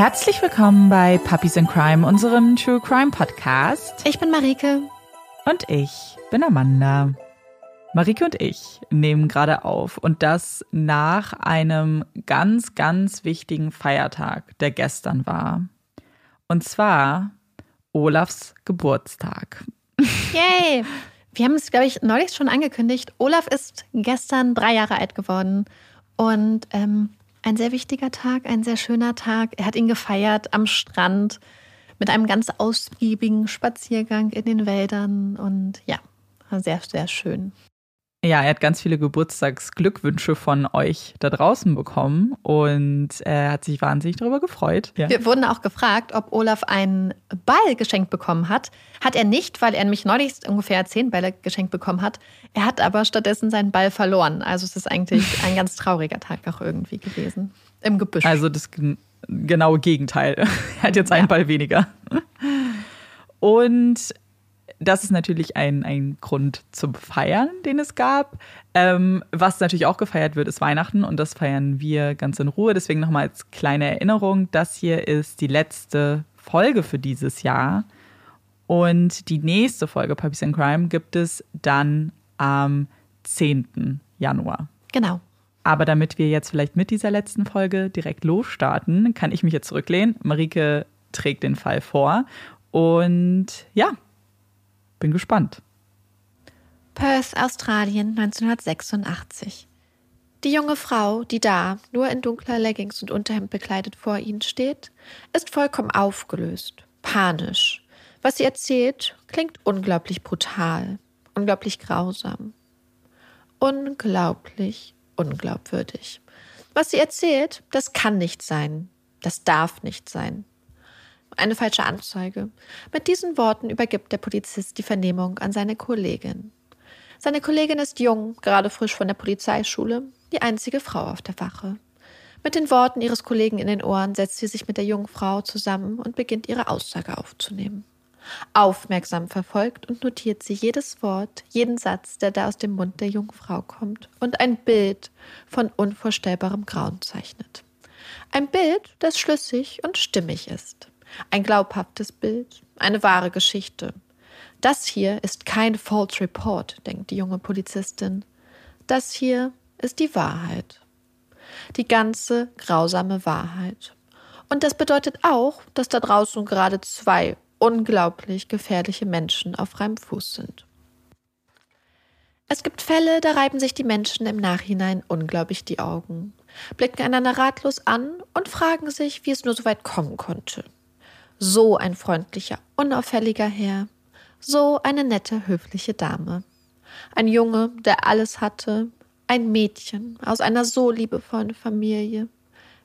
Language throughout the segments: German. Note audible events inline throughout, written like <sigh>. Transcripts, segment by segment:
Herzlich willkommen bei Puppies in Crime, unserem True Crime Podcast. Ich bin Marike. Und ich bin Amanda. Marike und ich nehmen gerade auf und das nach einem ganz, ganz wichtigen Feiertag, der gestern war. Und zwar Olafs Geburtstag. Yay! Wir haben es, glaube ich, neulich schon angekündigt. Olaf ist gestern drei Jahre alt geworden. Und ähm, ein sehr wichtiger Tag, ein sehr schöner Tag. Er hat ihn gefeiert am Strand mit einem ganz ausgiebigen Spaziergang in den Wäldern. Und ja, sehr, sehr schön. Ja, er hat ganz viele Geburtstagsglückwünsche von euch da draußen bekommen und er hat sich wahnsinnig darüber gefreut. Ja. Wir wurden auch gefragt, ob Olaf einen Ball geschenkt bekommen hat. Hat er nicht, weil er nämlich neulich ungefähr zehn Bälle geschenkt bekommen hat. Er hat aber stattdessen seinen Ball verloren. Also es ist eigentlich <laughs> ein ganz trauriger Tag auch irgendwie gewesen. Im Gebüsch. Also das genaue Gegenteil. <laughs> er hat jetzt einen ja. Ball weniger. Und das ist natürlich ein, ein Grund zum Feiern, den es gab. Ähm, was natürlich auch gefeiert wird, ist Weihnachten und das feiern wir ganz in Ruhe. Deswegen nochmal als kleine Erinnerung, das hier ist die letzte Folge für dieses Jahr. Und die nächste Folge Puppies and Crime gibt es dann am 10. Januar. Genau. Aber damit wir jetzt vielleicht mit dieser letzten Folge direkt losstarten, kann ich mich jetzt zurücklehnen. Marike trägt den Fall vor. Und ja, bin gespannt. Perth, Australien, 1986. Die junge Frau, die da, nur in dunkler Leggings und Unterhemd bekleidet vor ihnen steht, ist vollkommen aufgelöst, panisch. Was sie erzählt, klingt unglaublich brutal, unglaublich grausam. Unglaublich unglaubwürdig. Was sie erzählt, das kann nicht sein, das darf nicht sein eine falsche Anzeige. Mit diesen Worten übergibt der Polizist die Vernehmung an seine Kollegin. Seine Kollegin ist jung, gerade frisch von der Polizeischule, die einzige Frau auf der Wache. Mit den Worten ihres Kollegen in den Ohren setzt sie sich mit der jungen Frau zusammen und beginnt ihre Aussage aufzunehmen. Aufmerksam verfolgt und notiert sie jedes Wort, jeden Satz, der da aus dem Mund der jungen Frau kommt und ein Bild von unvorstellbarem Grauen zeichnet. Ein Bild, das schlüssig und stimmig ist. Ein glaubhaftes Bild, eine wahre Geschichte. Das hier ist kein False Report, denkt die junge Polizistin. Das hier ist die Wahrheit. Die ganze grausame Wahrheit. Und das bedeutet auch, dass da draußen gerade zwei unglaublich gefährliche Menschen auf freiem Fuß sind. Es gibt Fälle, da reiben sich die Menschen im Nachhinein unglaublich die Augen, blicken einander ratlos an und fragen sich, wie es nur so weit kommen konnte. So ein freundlicher, unauffälliger Herr, so eine nette, höfliche Dame. Ein Junge, der alles hatte, ein Mädchen aus einer so liebevollen Familie.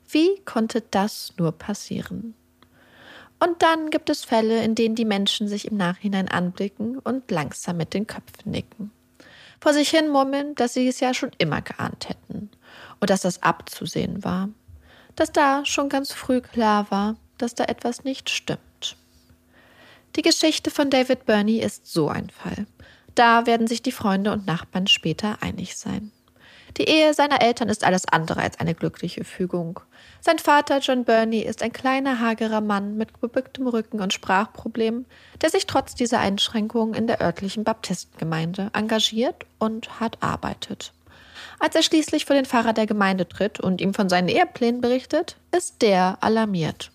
Wie konnte das nur passieren? Und dann gibt es Fälle, in denen die Menschen sich im Nachhinein anblicken und langsam mit den Köpfen nicken. Vor sich hin murmeln, dass sie es ja schon immer geahnt hätten und dass das abzusehen war. Dass da schon ganz früh klar war, dass da etwas nicht stimmt. Die Geschichte von David Burney ist so ein Fall. Da werden sich die Freunde und Nachbarn später einig sein. Die Ehe seiner Eltern ist alles andere als eine glückliche Fügung. Sein Vater John Burney ist ein kleiner, hagerer Mann mit gebücktem Rücken und Sprachproblemen, der sich trotz dieser Einschränkungen in der örtlichen Baptistengemeinde engagiert und hart arbeitet. Als er schließlich vor den Pfarrer der Gemeinde tritt und ihm von seinen Eheplänen berichtet, ist der alarmiert.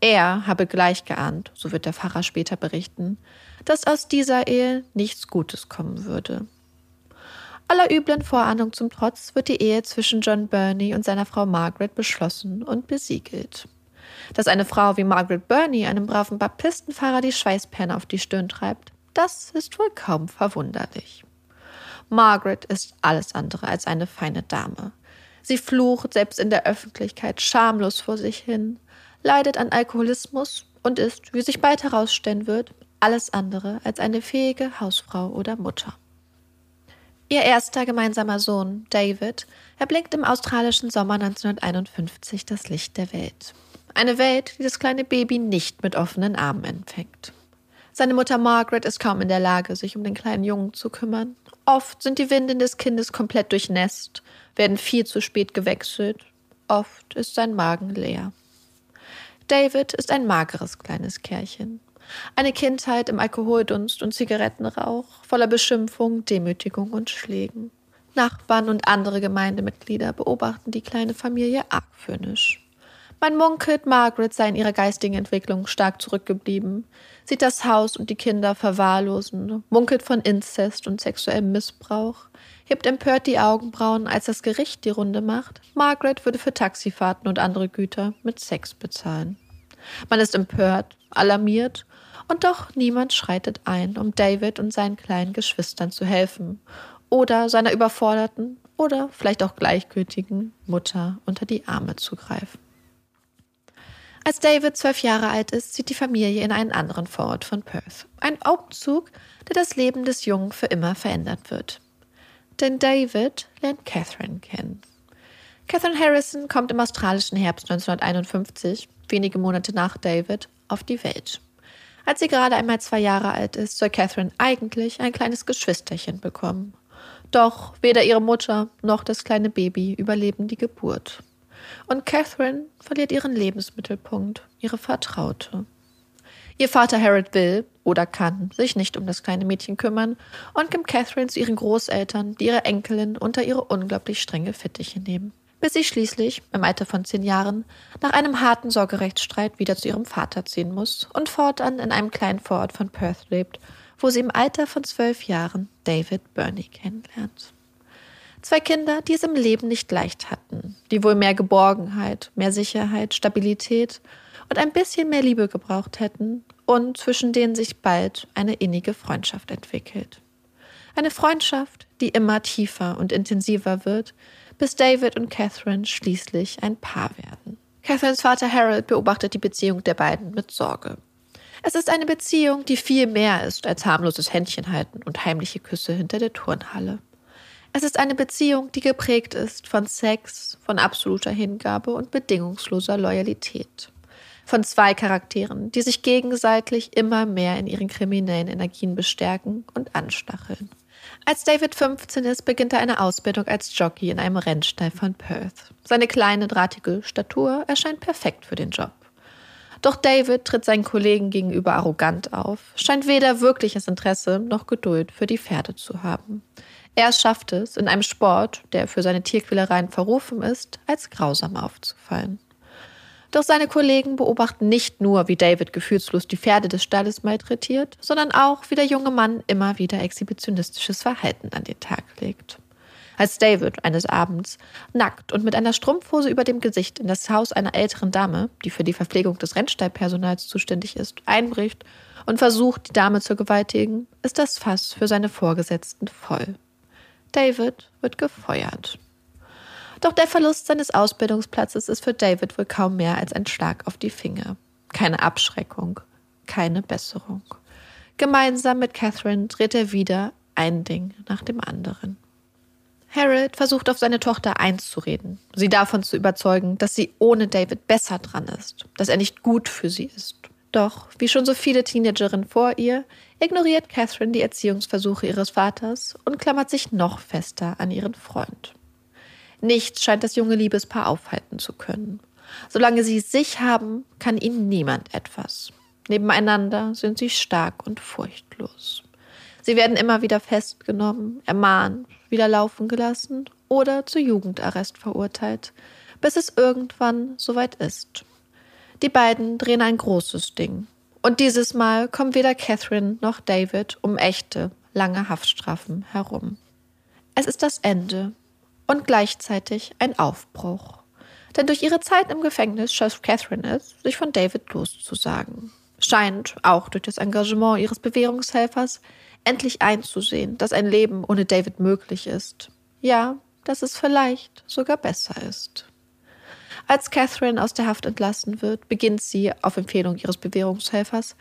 Er habe gleich geahnt, so wird der Pfarrer später berichten, dass aus dieser Ehe nichts Gutes kommen würde. Aller üblen Vorahnung zum Trotz wird die Ehe zwischen John Burney und seiner Frau Margaret beschlossen und besiegelt. Dass eine Frau wie Margaret Burney einem braven Baptistenpfarrer die Schweißperlen auf die Stirn treibt, das ist wohl kaum verwunderlich. Margaret ist alles andere als eine feine Dame. Sie flucht selbst in der Öffentlichkeit schamlos vor sich hin, leidet an Alkoholismus und ist, wie sich bald herausstellen wird, alles andere als eine fähige Hausfrau oder Mutter. Ihr erster gemeinsamer Sohn, David, erblinkt im australischen Sommer 1951 das Licht der Welt. Eine Welt, die das kleine Baby nicht mit offenen Armen empfängt. Seine Mutter Margaret ist kaum in der Lage, sich um den kleinen Jungen zu kümmern. Oft sind die Windeln des Kindes komplett durchnässt, werden viel zu spät gewechselt. Oft ist sein Magen leer. David ist ein mageres kleines Kerlchen. Eine Kindheit im Alkoholdunst und Zigarettenrauch, voller Beschimpfung, Demütigung und Schlägen. Nachbarn und andere Gemeindemitglieder beobachten die kleine Familie argwöhnisch. Man munkelt, Margaret sei in ihrer geistigen Entwicklung stark zurückgeblieben, sieht das Haus und die Kinder verwahrlosen, munkelt von Inzest und sexuellem Missbrauch, hebt empört die Augenbrauen, als das Gericht die Runde macht. Margaret würde für Taxifahrten und andere Güter mit Sex bezahlen. Man ist empört, alarmiert, und doch niemand schreitet ein, um David und seinen kleinen Geschwistern zu helfen oder seiner überforderten oder vielleicht auch gleichgültigen Mutter unter die Arme zu greifen. Als David zwölf Jahre alt ist, zieht die Familie in einen anderen Vorort von Perth. Ein Umzug, der das Leben des Jungen für immer verändert wird. Denn David lernt Catherine kennen. Catherine Harrison kommt im australischen Herbst 1951, wenige Monate nach David, auf die Welt. Als sie gerade einmal zwei Jahre alt ist, soll Catherine eigentlich ein kleines Geschwisterchen bekommen. Doch weder ihre Mutter noch das kleine Baby überleben die Geburt. Und Catherine verliert ihren Lebensmittelpunkt, ihre Vertraute. Ihr Vater Harold will oder kann sich nicht um das kleine Mädchen kümmern und gibt Catherine zu ihren Großeltern, die ihre Enkelin unter ihre unglaublich strenge Fittiche nehmen. Bis sie schließlich, im Alter von zehn Jahren, nach einem harten Sorgerechtsstreit wieder zu ihrem Vater ziehen muss und fortan in einem kleinen Vorort von Perth lebt, wo sie im Alter von zwölf Jahren David Burney kennenlernt. Zwei Kinder, die es im Leben nicht leicht hatten, die wohl mehr Geborgenheit, mehr Sicherheit, Stabilität und ein bisschen mehr Liebe gebraucht hätten und zwischen denen sich bald eine innige Freundschaft entwickelt. Eine Freundschaft, die immer tiefer und intensiver wird, bis David und Catherine schließlich ein Paar werden. Catherines Vater Harold beobachtet die Beziehung der beiden mit Sorge. Es ist eine Beziehung, die viel mehr ist als harmloses Händchenhalten und heimliche Küsse hinter der Turnhalle. Es ist eine Beziehung, die geprägt ist von Sex, von absoluter Hingabe und bedingungsloser Loyalität. Von zwei Charakteren, die sich gegenseitig immer mehr in ihren kriminellen Energien bestärken und anstacheln. Als David 15 ist, beginnt er eine Ausbildung als Jockey in einem Rennstall von Perth. Seine kleine, drahtige Statur erscheint perfekt für den Job. Doch David tritt seinen Kollegen gegenüber arrogant auf, scheint weder wirkliches Interesse noch Geduld für die Pferde zu haben. Er schafft es, in einem Sport, der für seine Tierquälereien verrufen ist, als grausam aufzufallen. Doch seine Kollegen beobachten nicht nur, wie David gefühlslos die Pferde des Stalles malträtiert, sondern auch, wie der junge Mann immer wieder exhibitionistisches Verhalten an den Tag legt. Als David eines Abends nackt und mit einer Strumpfhose über dem Gesicht in das Haus einer älteren Dame, die für die Verpflegung des Rennstallpersonals zuständig ist, einbricht und versucht, die Dame zu gewaltigen, ist das Fass für seine Vorgesetzten voll. David wird gefeuert. Doch der Verlust seines Ausbildungsplatzes ist für David wohl kaum mehr als ein Schlag auf die Finger. Keine Abschreckung, keine Besserung. Gemeinsam mit Catherine dreht er wieder ein Ding nach dem anderen. Harold versucht auf seine Tochter einzureden, sie davon zu überzeugen, dass sie ohne David besser dran ist, dass er nicht gut für sie ist. Doch, wie schon so viele Teenagerinnen vor ihr, ignoriert Catherine die Erziehungsversuche ihres Vaters und klammert sich noch fester an ihren Freund. Nichts scheint das junge Liebespaar aufhalten zu können. Solange sie sich haben, kann ihnen niemand etwas. Nebeneinander sind sie stark und furchtlos. Sie werden immer wieder festgenommen, ermahnt, wieder laufen gelassen oder zu Jugendarrest verurteilt, bis es irgendwann soweit ist. Die beiden drehen ein großes Ding. Und dieses Mal kommen weder Catherine noch David um echte, lange Haftstrafen herum. Es ist das Ende und gleichzeitig ein Aufbruch. Denn durch ihre Zeit im Gefängnis schafft Catherine es, sich von David loszusagen. Scheint, auch durch das Engagement ihres Bewährungshelfers, endlich einzusehen, dass ein Leben ohne David möglich ist. Ja, dass es vielleicht sogar besser ist. Als Catherine aus der Haft entlassen wird, beginnt sie, auf Empfehlung ihres Bewährungshelfers,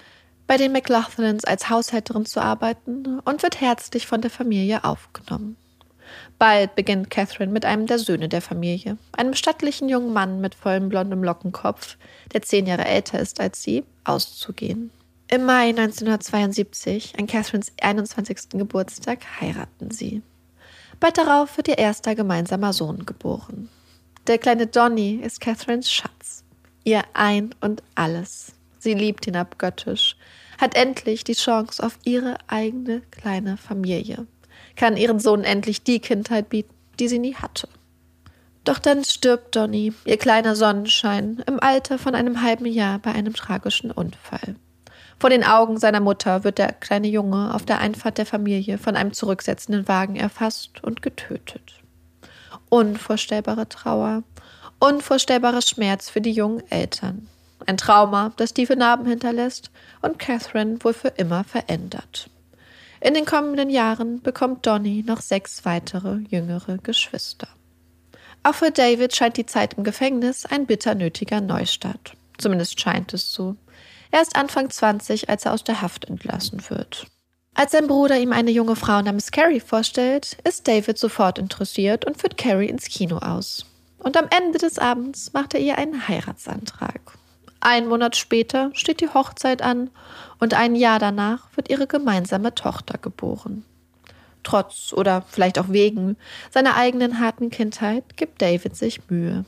bei den McLaughlins als Haushälterin zu arbeiten und wird herzlich von der Familie aufgenommen. Bald beginnt Catherine mit einem der Söhne der Familie, einem stattlichen jungen Mann mit vollem blondem Lockenkopf, der zehn Jahre älter ist als sie, auszugehen. Im Mai 1972, an Catherines 21. Geburtstag, heiraten sie. Bald darauf wird ihr erster gemeinsamer Sohn geboren. Der kleine Donny ist Catherines Schatz. ihr Ein und alles. Sie liebt ihn abgöttisch, hat endlich die Chance auf ihre eigene kleine Familie, kann ihren Sohn endlich die Kindheit bieten, die sie nie hatte. Doch dann stirbt Donny, ihr kleiner Sonnenschein, im Alter von einem halben Jahr bei einem tragischen Unfall. Vor den Augen seiner Mutter wird der kleine Junge auf der Einfahrt der Familie von einem zurücksetzenden Wagen erfasst und getötet. Unvorstellbare Trauer, unvorstellbarer Schmerz für die jungen Eltern. Ein Trauma, das tiefe Narben hinterlässt und Catherine wohl für immer verändert. In den kommenden Jahren bekommt Donny noch sechs weitere jüngere Geschwister. Auch für David scheint die Zeit im Gefängnis ein bitter nötiger Neustart. Zumindest scheint es so. Er ist Anfang 20, als er aus der Haft entlassen wird. Als sein Bruder ihm eine junge Frau namens Carrie vorstellt, ist David sofort interessiert und führt Carrie ins Kino aus. Und am Ende des Abends macht er ihr einen Heiratsantrag. Ein Monat später steht die Hochzeit an und ein Jahr danach wird ihre gemeinsame Tochter geboren. Trotz oder vielleicht auch wegen seiner eigenen harten Kindheit gibt David sich Mühe.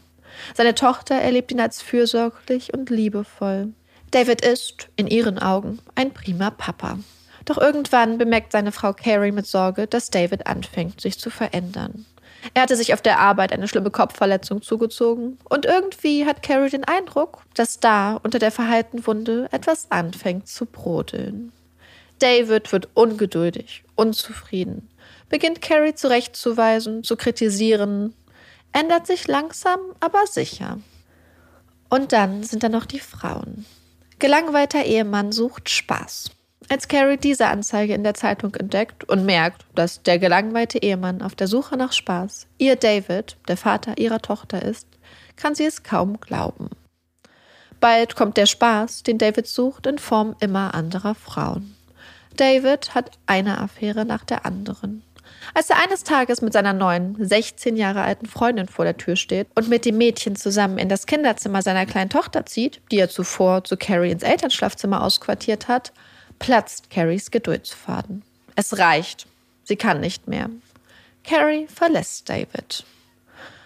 Seine Tochter erlebt ihn als fürsorglich und liebevoll. David ist, in ihren Augen, ein prima Papa. Doch irgendwann bemerkt seine Frau Carrie mit Sorge, dass David anfängt, sich zu verändern. Er hatte sich auf der Arbeit eine schlimme Kopfverletzung zugezogen und irgendwie hat Carrie den Eindruck, dass da unter der verheilten Wunde etwas anfängt zu brodeln. David wird ungeduldig, unzufrieden, beginnt Carrie zurechtzuweisen, zu kritisieren, ändert sich langsam, aber sicher. Und dann sind da noch die Frauen. Gelangweilter Ehemann sucht Spaß. Als Carrie diese Anzeige in der Zeitung entdeckt und merkt, dass der gelangweilte Ehemann auf der Suche nach Spaß ihr David, der Vater ihrer Tochter ist, kann sie es kaum glauben. Bald kommt der Spaß, den David sucht, in Form immer anderer Frauen. David hat eine Affäre nach der anderen. Als er eines Tages mit seiner neuen, 16 Jahre alten Freundin vor der Tür steht und mit dem Mädchen zusammen in das Kinderzimmer seiner kleinen Tochter zieht, die er zuvor zu Carrie ins Elternschlafzimmer ausquartiert hat, platzt Carries Geduldsfaden. Es reicht. Sie kann nicht mehr. Carrie verlässt David.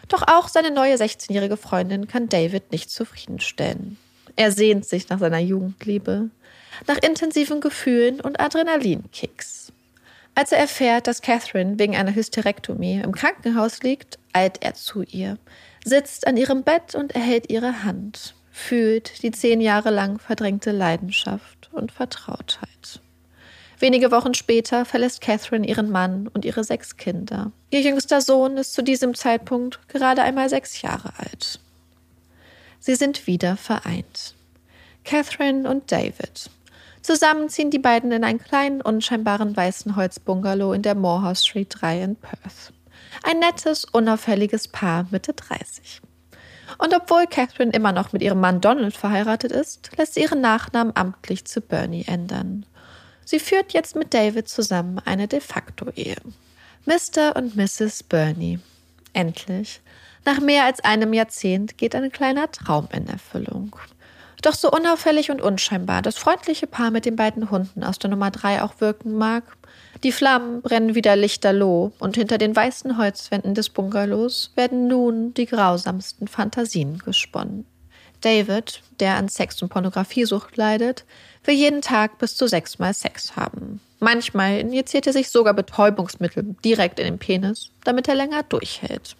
Doch auch seine neue 16-jährige Freundin kann David nicht zufriedenstellen. Er sehnt sich nach seiner Jugendliebe, nach intensiven Gefühlen und Adrenalinkicks. Als er erfährt, dass Catherine wegen einer Hysterektomie im Krankenhaus liegt, eilt er zu ihr, sitzt an ihrem Bett und erhält ihre Hand, fühlt die zehn Jahre lang verdrängte Leidenschaft und Vertrautheit. Wenige Wochen später verlässt Catherine ihren Mann und ihre sechs Kinder. Ihr jüngster Sohn ist zu diesem Zeitpunkt gerade einmal sechs Jahre alt. Sie sind wieder vereint. Catherine und David, Zusammen ziehen die beiden in einen kleinen, unscheinbaren weißen Holzbungalow in der Morehouse Street 3 in Perth. Ein nettes, unauffälliges Paar Mitte 30. Und obwohl Catherine immer noch mit ihrem Mann Donald verheiratet ist, lässt sie ihren Nachnamen amtlich zu Bernie ändern. Sie führt jetzt mit David zusammen eine de facto Ehe. Mr. und Mrs. Bernie. Endlich. Nach mehr als einem Jahrzehnt geht ein kleiner Traum in Erfüllung. Doch so unauffällig und unscheinbar das freundliche Paar mit den beiden Hunden aus der Nummer 3 auch wirken mag, die Flammen brennen wieder lichterloh und hinter den weißen Holzwänden des Bungalows werden nun die grausamsten Fantasien gesponnen. David, der an Sex- und Pornografiesucht leidet, will jeden Tag bis zu sechsmal Sex haben. Manchmal injiziert er sich sogar Betäubungsmittel direkt in den Penis, damit er länger durchhält.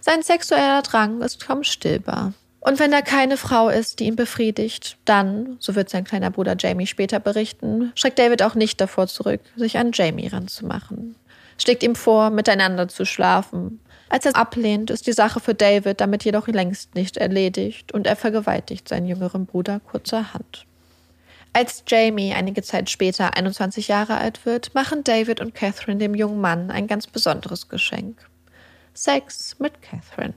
Sein sexueller Drang ist kaum stillbar. Und wenn da keine Frau ist, die ihn befriedigt, dann, so wird sein kleiner Bruder Jamie später berichten, schreckt David auch nicht davor zurück, sich an Jamie ranzumachen. Schlägt ihm vor, miteinander zu schlafen. Als er ablehnt, ist die Sache für David damit jedoch längst nicht erledigt und er vergewaltigt seinen jüngeren Bruder kurzerhand. Als Jamie einige Zeit später 21 Jahre alt wird, machen David und Catherine dem jungen Mann ein ganz besonderes Geschenk. Sex mit Catherine.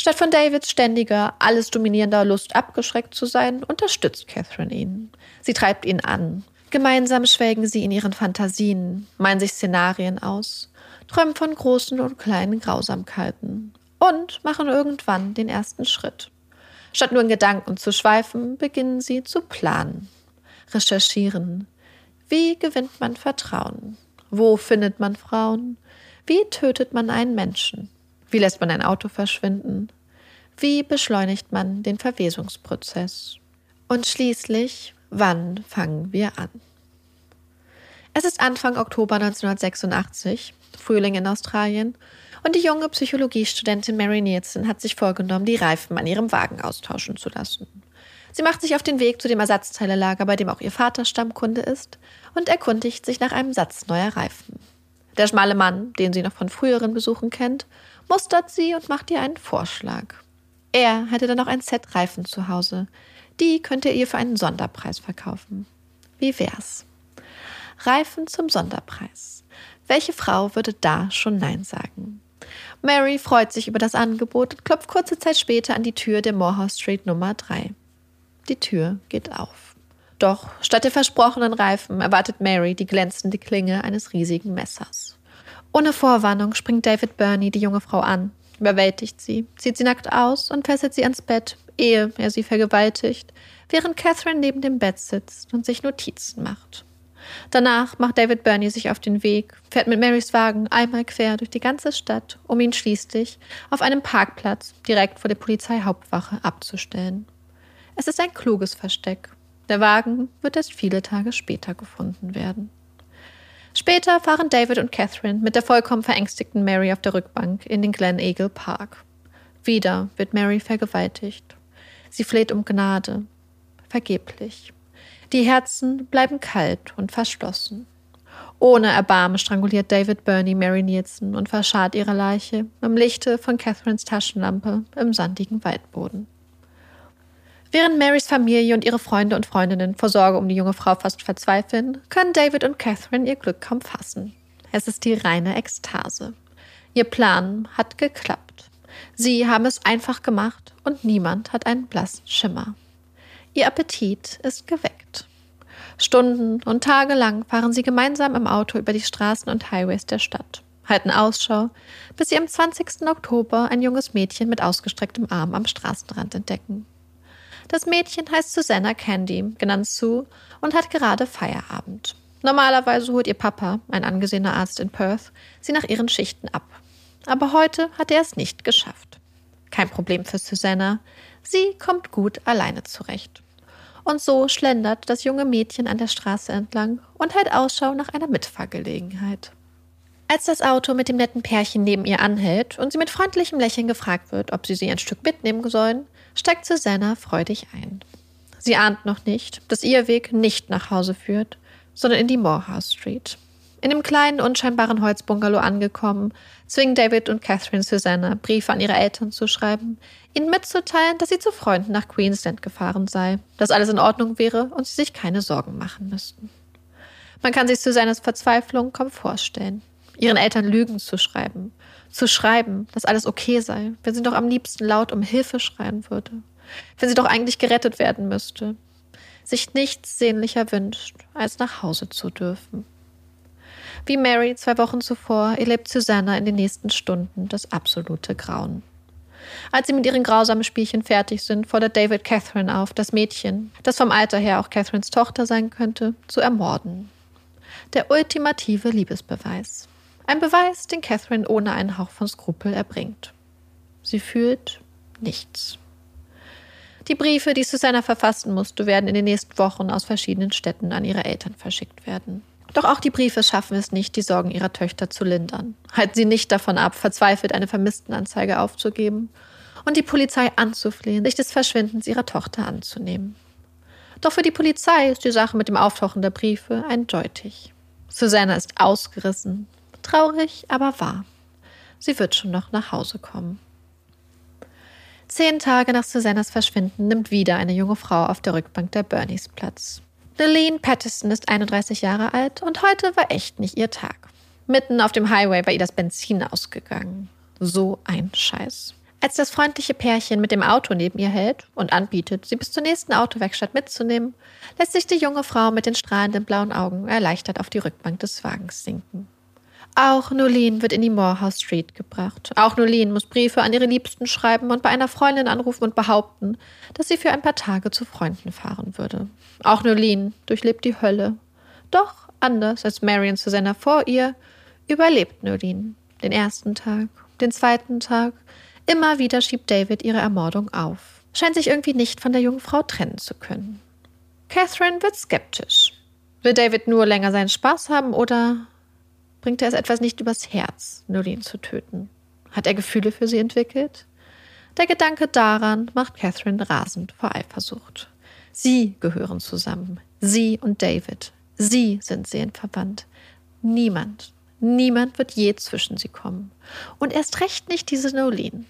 Statt von Davids ständiger, alles dominierender Lust abgeschreckt zu sein, unterstützt Catherine ihn. Sie treibt ihn an. Gemeinsam schwelgen sie in ihren Fantasien, malen sich Szenarien aus, träumen von großen und kleinen Grausamkeiten und machen irgendwann den ersten Schritt. Statt nur in Gedanken zu schweifen, beginnen sie zu planen, recherchieren. Wie gewinnt man Vertrauen? Wo findet man Frauen? Wie tötet man einen Menschen? Wie lässt man ein Auto verschwinden? Wie beschleunigt man den Verwesungsprozess? Und schließlich, wann fangen wir an? Es ist Anfang Oktober 1986, Frühling in Australien, und die junge Psychologiestudentin Mary Nielsen hat sich vorgenommen, die Reifen an ihrem Wagen austauschen zu lassen. Sie macht sich auf den Weg zu dem Ersatzteilelager, bei dem auch ihr Vater Stammkunde ist, und erkundigt sich nach einem Satz neuer Reifen. Der schmale Mann, den sie noch von früheren Besuchen kennt, mustert sie und macht ihr einen Vorschlag. Er hätte dann noch ein Set Reifen zu Hause. Die könnte er ihr für einen Sonderpreis verkaufen. Wie wär's? Reifen zum Sonderpreis. Welche Frau würde da schon Nein sagen? Mary freut sich über das Angebot und klopft kurze Zeit später an die Tür der Morehouse Street Nummer 3. Die Tür geht auf. Doch statt der versprochenen Reifen erwartet Mary die glänzende Klinge eines riesigen Messers. Ohne Vorwarnung springt David Burney die junge Frau an, überwältigt sie, zieht sie nackt aus und fesselt sie ans Bett, ehe er sie vergewaltigt, während Catherine neben dem Bett sitzt und sich Notizen macht. Danach macht David Burney sich auf den Weg, fährt mit Marys Wagen einmal quer durch die ganze Stadt, um ihn schließlich auf einem Parkplatz direkt vor der Polizeihauptwache abzustellen. Es ist ein kluges Versteck. Der Wagen wird erst viele Tage später gefunden werden. Später fahren David und Catherine mit der vollkommen verängstigten Mary auf der Rückbank in den Glen Eagle Park. Wieder wird Mary vergewaltigt. Sie fleht um Gnade. Vergeblich. Die Herzen bleiben kalt und verschlossen. Ohne Erbarmen stranguliert David Burney Mary Nielsen und verscharrt ihre Leiche im Lichte von Catherines Taschenlampe im sandigen Waldboden. Während Marys Familie und ihre Freunde und Freundinnen vor Sorge um die junge Frau fast verzweifeln, können David und Catherine ihr Glück kaum fassen. Es ist die reine Ekstase. Ihr Plan hat geklappt. Sie haben es einfach gemacht und niemand hat einen blassen Schimmer. Ihr Appetit ist geweckt. Stunden und Tage lang fahren sie gemeinsam im Auto über die Straßen und Highways der Stadt, halten Ausschau, bis sie am 20. Oktober ein junges Mädchen mit ausgestrecktem Arm am Straßenrand entdecken. Das Mädchen heißt Susanna Candy, genannt Sue, und hat gerade Feierabend. Normalerweise holt ihr Papa, ein angesehener Arzt in Perth, sie nach ihren Schichten ab. Aber heute hat er es nicht geschafft. Kein Problem für Susanna. Sie kommt gut alleine zurecht. Und so schlendert das junge Mädchen an der Straße entlang und hält Ausschau nach einer Mitfahrgelegenheit. Als das Auto mit dem netten Pärchen neben ihr anhält und sie mit freundlichem Lächeln gefragt wird, ob sie sie ein Stück mitnehmen sollen, steigt Susanna freudig ein. Sie ahnt noch nicht, dass ihr Weg nicht nach Hause führt, sondern in die Morehouse Street. In dem kleinen, unscheinbaren Holzbungalow angekommen, zwingen David und Catherine Susanna, Briefe an ihre Eltern zu schreiben, ihnen mitzuteilen, dass sie zu Freunden nach Queensland gefahren sei, dass alles in Ordnung wäre und sie sich keine Sorgen machen müssten. Man kann sich Susannas Verzweiflung kaum vorstellen. Ihren Eltern Lügen zu schreiben, zu schreiben, dass alles okay sei, wenn sie doch am liebsten laut um Hilfe schreien würde, wenn sie doch eigentlich gerettet werden müsste, sich nichts sehnlicher wünscht, als nach Hause zu dürfen. Wie Mary zwei Wochen zuvor erlebt Susanna in den nächsten Stunden das absolute Grauen. Als sie mit ihren grausamen Spielchen fertig sind, fordert David Catherine auf, das Mädchen, das vom Alter her auch Catherines Tochter sein könnte, zu ermorden. Der ultimative Liebesbeweis. Ein Beweis, den Catherine ohne einen Hauch von Skrupel erbringt. Sie fühlt nichts. Die Briefe, die Susanna verfassen musste, werden in den nächsten Wochen aus verschiedenen Städten an ihre Eltern verschickt werden. Doch auch die Briefe schaffen es nicht, die Sorgen ihrer Töchter zu lindern. Halten sie nicht davon ab, verzweifelt eine Vermisstenanzeige aufzugeben und die Polizei anzuflehen, sich des Verschwindens ihrer Tochter anzunehmen. Doch für die Polizei ist die Sache mit dem Auftauchen der Briefe eindeutig. Susanna ist ausgerissen, traurig, aber wahr. Sie wird schon noch nach Hause kommen. Zehn Tage nach Susannas Verschwinden nimmt wieder eine junge Frau auf der Rückbank der Bernies Platz. Lillian Patterson ist 31 Jahre alt und heute war echt nicht ihr Tag. Mitten auf dem Highway war ihr das Benzin ausgegangen. So ein Scheiß. Als das freundliche Pärchen mit dem Auto neben ihr hält und anbietet, sie bis zur nächsten Autowerkstatt mitzunehmen, lässt sich die junge Frau mit den strahlenden blauen Augen erleichtert auf die Rückbank des Wagens sinken. Auch Nolene wird in die Morehouse Street gebracht. Auch Nolene muss Briefe an ihre Liebsten schreiben und bei einer Freundin anrufen und behaupten, dass sie für ein paar Tage zu Freunden fahren würde. Auch Nolene durchlebt die Hölle. Doch, anders als Marion Susanna vor ihr, überlebt Nolene den ersten Tag, den zweiten Tag, Immer wieder schiebt David ihre Ermordung auf, scheint sich irgendwie nicht von der jungen Frau trennen zu können. Catherine wird skeptisch. Will David nur länger seinen Spaß haben oder bringt er es etwas nicht übers Herz, Nolene zu töten? Hat er Gefühle für sie entwickelt? Der Gedanke daran macht Catherine rasend vor Eifersucht. Sie gehören zusammen. Sie und David. Sie sind seelenverwandt. Niemand, niemand wird je zwischen sie kommen. Und erst recht nicht diese Nolene.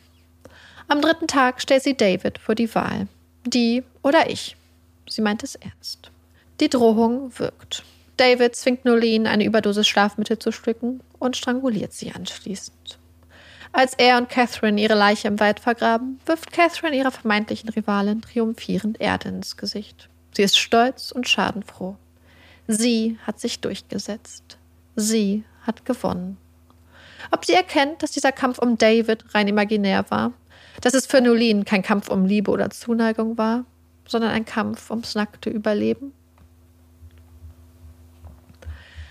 Am dritten Tag stellt sie David vor die Wahl. Die oder ich. Sie meint es ernst. Die Drohung wirkt. David zwingt Nolene, eine Überdosis Schlafmittel zu schlucken und stranguliert sie anschließend. Als er und Catherine ihre Leiche im Wald vergraben, wirft Catherine ihrer vermeintlichen Rivalin triumphierend Erde ins Gesicht. Sie ist stolz und schadenfroh. Sie hat sich durchgesetzt. Sie hat gewonnen. Ob sie erkennt, dass dieser Kampf um David rein imaginär war, dass es für Nolene kein Kampf um Liebe oder Zuneigung war, sondern ein Kampf ums nackte Überleben?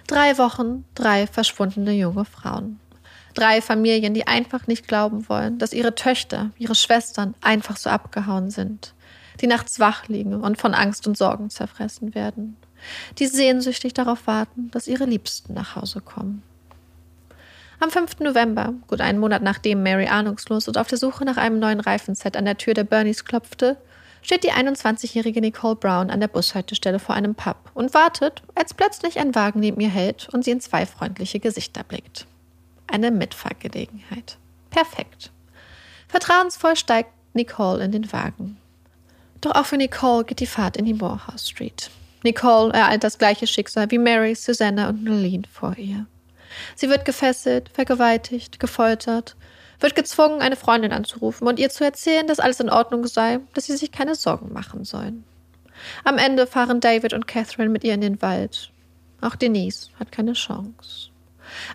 Drei Wochen, drei verschwundene junge Frauen. Drei Familien, die einfach nicht glauben wollen, dass ihre Töchter, ihre Schwestern einfach so abgehauen sind, die nachts wach liegen und von Angst und Sorgen zerfressen werden, die sehnsüchtig darauf warten, dass ihre Liebsten nach Hause kommen. Am 5. November, gut einen Monat nachdem Mary ahnungslos und auf der Suche nach einem neuen Reifenset an der Tür der Bernies klopfte, steht die 21-jährige Nicole Brown an der Bushaltestelle vor einem Pub und wartet, als plötzlich ein Wagen neben ihr hält und sie in zwei freundliche Gesichter blickt eine Mitfahrgelegenheit. Perfekt. Vertrauensvoll steigt Nicole in den Wagen. Doch auch für Nicole geht die Fahrt in die Morehouse Street. Nicole ereilt das gleiche Schicksal wie Mary, Susanna und Nolene vor ihr. Sie wird gefesselt, vergewaltigt, gefoltert, wird gezwungen, eine Freundin anzurufen und ihr zu erzählen, dass alles in Ordnung sei, dass sie sich keine Sorgen machen sollen. Am Ende fahren David und Catherine mit ihr in den Wald. Auch Denise hat keine Chance.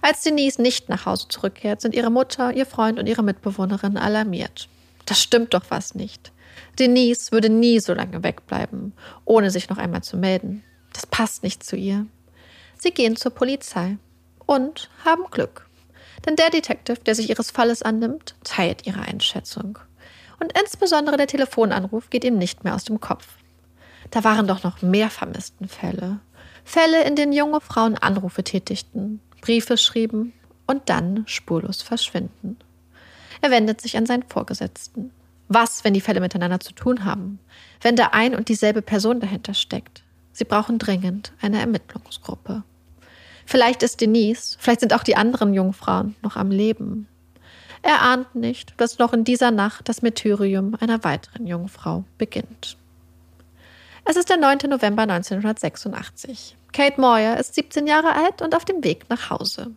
Als Denise nicht nach Hause zurückkehrt, sind ihre Mutter, ihr Freund und ihre Mitbewohnerin alarmiert. Das stimmt doch was nicht. Denise würde nie so lange wegbleiben, ohne sich noch einmal zu melden. Das passt nicht zu ihr. Sie gehen zur Polizei und haben Glück. Denn der Detective, der sich ihres Falles annimmt, teilt ihre Einschätzung. Und insbesondere der Telefonanruf geht ihm nicht mehr aus dem Kopf. Da waren doch noch mehr vermissten Fälle. Fälle, in denen junge Frauen Anrufe tätigten, Briefe schrieben und dann spurlos verschwinden. Er wendet sich an seinen Vorgesetzten. Was, wenn die Fälle miteinander zu tun haben? Wenn da ein und dieselbe Person dahinter steckt? Sie brauchen dringend eine Ermittlungsgruppe. Vielleicht ist Denise, vielleicht sind auch die anderen Jungfrauen noch am Leben. Er ahnt nicht, dass noch in dieser Nacht das Meteorium einer weiteren Jungfrau beginnt. Es ist der 9. November 1986. Kate Moyer ist 17 Jahre alt und auf dem Weg nach Hause.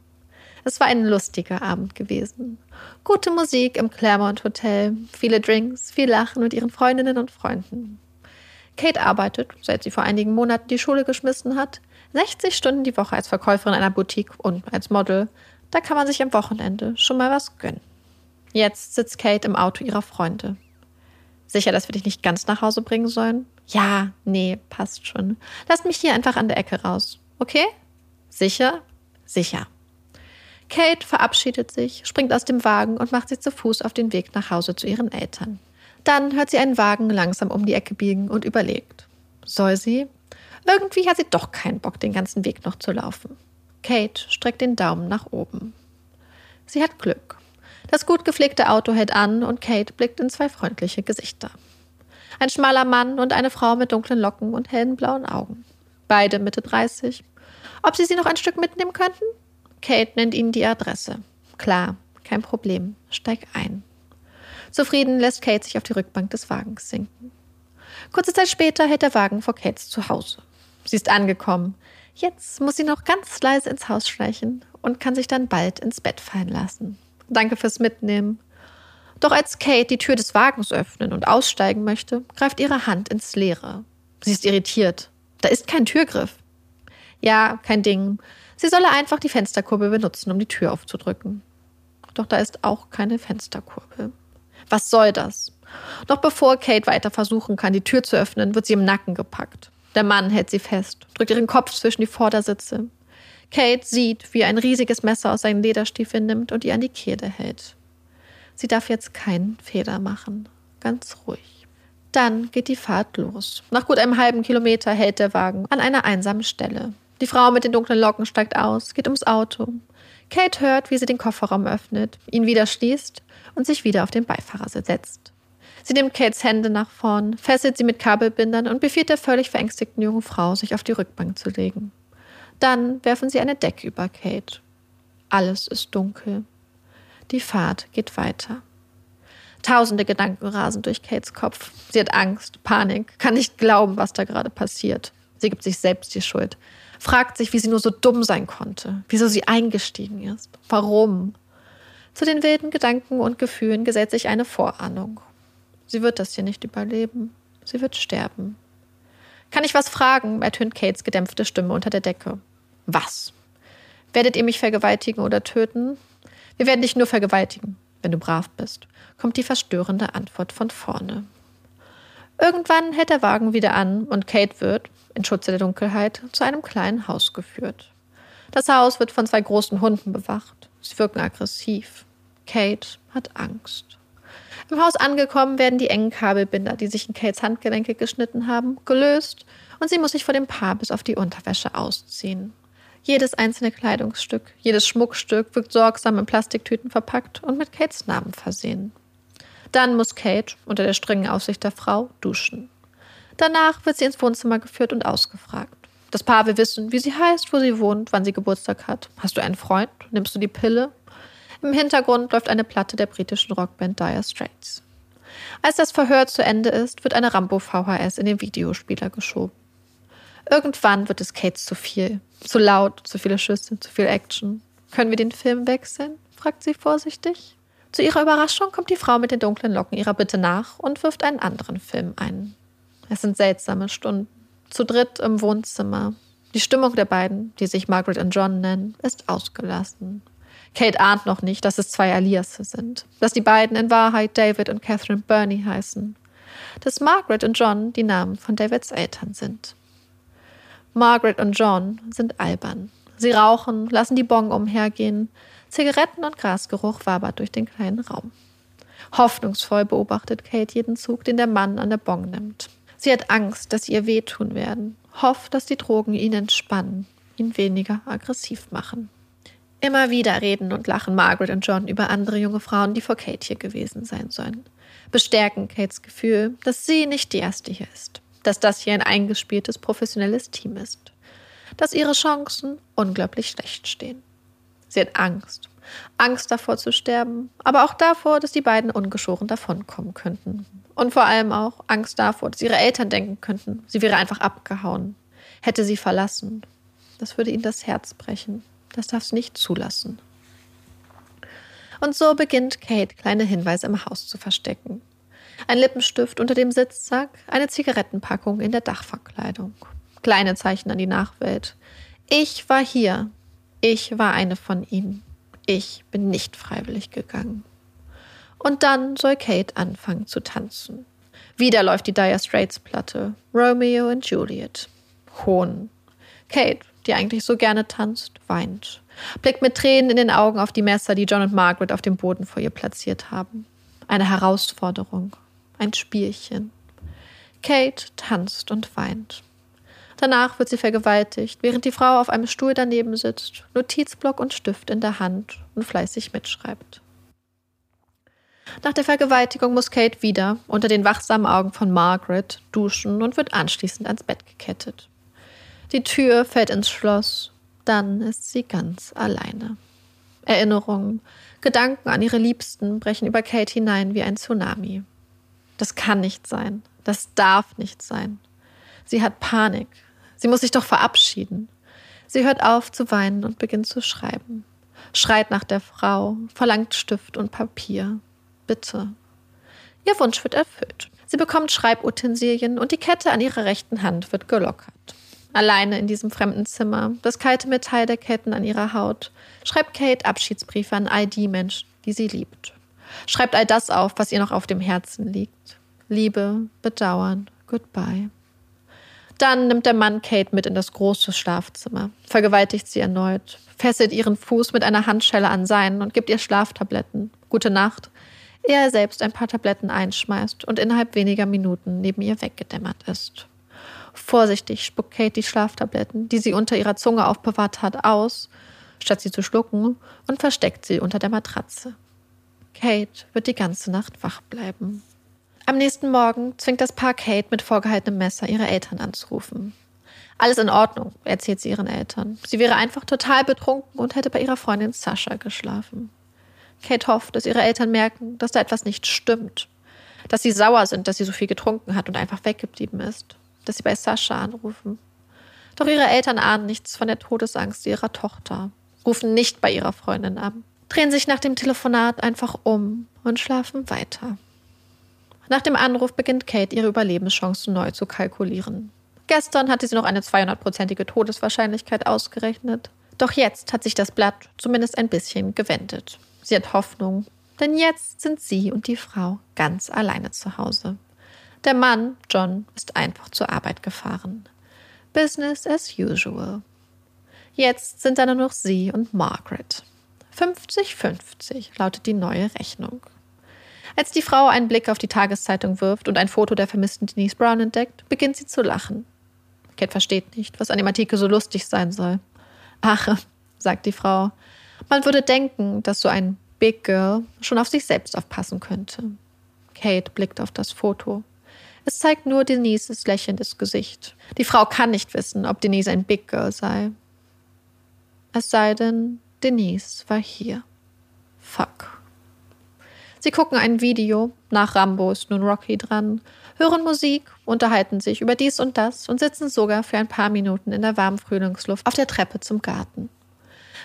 Es war ein lustiger Abend gewesen. Gute Musik im Claremont Hotel, viele Drinks, viel Lachen mit ihren Freundinnen und Freunden. Kate arbeitet, seit sie vor einigen Monaten die Schule geschmissen hat, 60 Stunden die Woche als Verkäuferin einer Boutique und als Model. Da kann man sich am Wochenende schon mal was gönnen. Jetzt sitzt Kate im Auto ihrer Freunde. Sicher, dass wir dich nicht ganz nach Hause bringen sollen? Ja, nee, passt schon. Lass mich hier einfach an der Ecke raus. Okay? Sicher? Sicher. Kate verabschiedet sich, springt aus dem Wagen und macht sich zu Fuß auf den Weg nach Hause zu ihren Eltern. Dann hört sie einen Wagen langsam um die Ecke biegen und überlegt. Soll sie? Irgendwie hat sie doch keinen Bock, den ganzen Weg noch zu laufen. Kate streckt den Daumen nach oben. Sie hat Glück. Das gut gepflegte Auto hält an und Kate blickt in zwei freundliche Gesichter. Ein schmaler Mann und eine Frau mit dunklen Locken und hellen blauen Augen. Beide Mitte 30. Ob sie sie noch ein Stück mitnehmen könnten? Kate nennt ihnen die Adresse. Klar, kein Problem. Steig ein. Zufrieden lässt Kate sich auf die Rückbank des Wagens sinken. Kurze Zeit später hält der Wagen vor Kates Zuhause. Sie ist angekommen. Jetzt muss sie noch ganz leise ins Haus schleichen und kann sich dann bald ins Bett fallen lassen. Danke fürs Mitnehmen. Doch als Kate die Tür des Wagens öffnen und aussteigen möchte, greift ihre Hand ins Leere. Sie ist irritiert. Da ist kein Türgriff. Ja, kein Ding. Sie solle einfach die Fensterkurbel benutzen, um die Tür aufzudrücken. Doch da ist auch keine Fensterkurbel. Was soll das? Noch bevor Kate weiter versuchen kann, die Tür zu öffnen, wird sie im Nacken gepackt. Der Mann hält sie fest, drückt ihren Kopf zwischen die Vordersitze. Kate sieht, wie er ein riesiges Messer aus seinen Lederstiefeln nimmt und ihr an die Kehle hält. Sie darf jetzt keinen Fehler machen. Ganz ruhig. Dann geht die Fahrt los. Nach gut einem halben Kilometer hält der Wagen an einer einsamen Stelle. Die Frau mit den dunklen Locken steigt aus, geht ums Auto. Kate hört, wie sie den Kofferraum öffnet, ihn wieder schließt und sich wieder auf den Beifahrersitz setzt. Sie nimmt Kates Hände nach vorn, fesselt sie mit Kabelbindern und befiehlt der völlig verängstigten jungen Frau, sich auf die Rückbank zu legen. Dann werfen sie eine Decke über Kate. Alles ist dunkel. Die Fahrt geht weiter. Tausende Gedanken rasen durch Kates Kopf. Sie hat Angst, Panik, kann nicht glauben, was da gerade passiert. Sie gibt sich selbst die Schuld, fragt sich, wie sie nur so dumm sein konnte, wieso sie eingestiegen ist, warum. Zu den wilden Gedanken und Gefühlen gesellt sich eine Vorahnung. Sie wird das hier nicht überleben. Sie wird sterben. Kann ich was fragen? ertönt Kates gedämpfte Stimme unter der Decke. Was? Werdet ihr mich vergewaltigen oder töten? Wir werden dich nur vergewaltigen, wenn du brav bist, kommt die verstörende Antwort von vorne. Irgendwann hält der Wagen wieder an und Kate wird, in Schutze der Dunkelheit, zu einem kleinen Haus geführt. Das Haus wird von zwei großen Hunden bewacht. Sie wirken aggressiv. Kate hat Angst. Im Haus angekommen werden die engen Kabelbinder, die sich in Kates Handgelenke geschnitten haben, gelöst und sie muss sich vor dem Paar bis auf die Unterwäsche ausziehen. Jedes einzelne Kleidungsstück, jedes Schmuckstück wirkt sorgsam in Plastiktüten verpackt und mit Kates Namen versehen. Dann muss Kate, unter der strengen Aufsicht der Frau, duschen. Danach wird sie ins Wohnzimmer geführt und ausgefragt. Das Paar will wissen, wie sie heißt, wo sie wohnt, wann sie Geburtstag hat. Hast du einen Freund? Nimmst du die Pille? Im Hintergrund läuft eine Platte der britischen Rockband Dire Straits. Als das Verhör zu Ende ist, wird eine Rambo VHS in den Videospieler geschoben. Irgendwann wird es Kate zu viel. Zu laut, zu viele Schüsse, zu viel Action. Können wir den Film wechseln? fragt sie vorsichtig. Zu ihrer Überraschung kommt die Frau mit den dunklen Locken ihrer Bitte nach und wirft einen anderen Film ein. Es sind seltsame Stunden. Zu dritt im Wohnzimmer. Die Stimmung der beiden, die sich Margaret und John nennen, ist ausgelassen. Kate ahnt noch nicht, dass es zwei Aliasse sind, dass die beiden in Wahrheit David und Catherine Burney heißen, dass Margaret und John die Namen von Davids Eltern sind. Margaret und John sind albern. Sie rauchen, lassen die Bong umhergehen. Zigaretten und Grasgeruch wabert durch den kleinen Raum. Hoffnungsvoll beobachtet Kate jeden Zug, den der Mann an der Bong nimmt. Sie hat Angst, dass sie ihr wehtun werden, hofft, dass die Drogen ihn entspannen, ihn weniger aggressiv machen. Immer wieder reden und lachen Margaret und John über andere junge Frauen, die vor Kate hier gewesen sein sollen. Bestärken Kates Gefühl, dass sie nicht die erste hier ist dass das hier ein eingespieltes professionelles Team ist. Dass ihre Chancen unglaublich schlecht stehen. Sie hat Angst. Angst davor zu sterben, aber auch davor, dass die beiden ungeschoren davonkommen könnten. Und vor allem auch Angst davor, dass ihre Eltern denken könnten, sie wäre einfach abgehauen, hätte sie verlassen. Das würde ihnen das Herz brechen. Das darf sie nicht zulassen. Und so beginnt Kate kleine Hinweise im Haus zu verstecken. Ein Lippenstift unter dem Sitzsack, eine Zigarettenpackung in der Dachverkleidung. Kleine Zeichen an die Nachwelt. Ich war hier. Ich war eine von ihnen. Ich bin nicht freiwillig gegangen. Und dann soll Kate anfangen zu tanzen. Wieder läuft die Dire Straits Platte. Romeo und Juliet. Hohn. Kate, die eigentlich so gerne tanzt, weint. Blickt mit Tränen in den Augen auf die Messer, die John und Margaret auf dem Boden vor ihr platziert haben. Eine Herausforderung ein Spielchen. Kate tanzt und weint. Danach wird sie vergewaltigt, während die Frau auf einem Stuhl daneben sitzt, Notizblock und Stift in der Hand und fleißig mitschreibt. Nach der Vergewaltigung muss Kate wieder unter den wachsamen Augen von Margaret duschen und wird anschließend ans Bett gekettet. Die Tür fällt ins Schloss, dann ist sie ganz alleine. Erinnerungen, Gedanken an ihre Liebsten brechen über Kate hinein wie ein Tsunami. Das kann nicht sein. Das darf nicht sein. Sie hat Panik. Sie muss sich doch verabschieden. Sie hört auf zu weinen und beginnt zu schreiben. Schreit nach der Frau, verlangt Stift und Papier. Bitte. Ihr Wunsch wird erfüllt. Sie bekommt Schreibutensilien und die Kette an ihrer rechten Hand wird gelockert. Alleine in diesem fremden Zimmer, das kalte Metall der Ketten an ihrer Haut, schreibt Kate Abschiedsbriefe an all die Menschen, die sie liebt. Schreibt all das auf, was ihr noch auf dem Herzen liegt. Liebe, Bedauern, Goodbye. Dann nimmt der Mann Kate mit in das große Schlafzimmer, vergewaltigt sie erneut, fesselt ihren Fuß mit einer Handschelle an seinen und gibt ihr Schlaftabletten. Gute Nacht. er selbst ein paar Tabletten einschmeißt und innerhalb weniger Minuten neben ihr weggedämmert ist. Vorsichtig spuckt Kate die Schlaftabletten, die sie unter ihrer Zunge aufbewahrt hat, aus, statt sie zu schlucken, und versteckt sie unter der Matratze. Kate wird die ganze Nacht wach bleiben. Am nächsten Morgen zwingt das Paar Kate mit vorgehaltenem Messer ihre Eltern anzurufen. Alles in Ordnung, erzählt sie ihren Eltern. Sie wäre einfach total betrunken und hätte bei ihrer Freundin Sascha geschlafen. Kate hofft, dass ihre Eltern merken, dass da etwas nicht stimmt. Dass sie sauer sind, dass sie so viel getrunken hat und einfach weggeblieben ist. Dass sie bei Sascha anrufen. Doch ihre Eltern ahnen nichts von der Todesangst ihrer Tochter, rufen nicht bei ihrer Freundin an, drehen sich nach dem Telefonat einfach um und schlafen weiter. Nach dem Anruf beginnt Kate ihre Überlebenschancen neu zu kalkulieren. Gestern hatte sie noch eine 200-prozentige Todeswahrscheinlichkeit ausgerechnet. Doch jetzt hat sich das Blatt zumindest ein bisschen gewendet. Sie hat Hoffnung, denn jetzt sind sie und die Frau ganz alleine zu Hause. Der Mann, John, ist einfach zur Arbeit gefahren. Business as usual. Jetzt sind da nur noch sie und Margaret. 50-50 lautet die neue Rechnung. Als die Frau einen Blick auf die Tageszeitung wirft und ein Foto der vermissten Denise Brown entdeckt, beginnt sie zu lachen. Kate versteht nicht, was an dem Artikel so lustig sein soll. Ach, <laughs> sagt die Frau, man würde denken, dass so ein Big Girl schon auf sich selbst aufpassen könnte. Kate blickt auf das Foto. Es zeigt nur Denises lächelndes Gesicht. Die Frau kann nicht wissen, ob Denise ein Big Girl sei. Es sei denn, Denise war hier. Fuck. Sie gucken ein Video, nach Rambo ist nun Rocky dran, hören Musik, unterhalten sich über dies und das und sitzen sogar für ein paar Minuten in der warmen Frühlingsluft auf der Treppe zum Garten.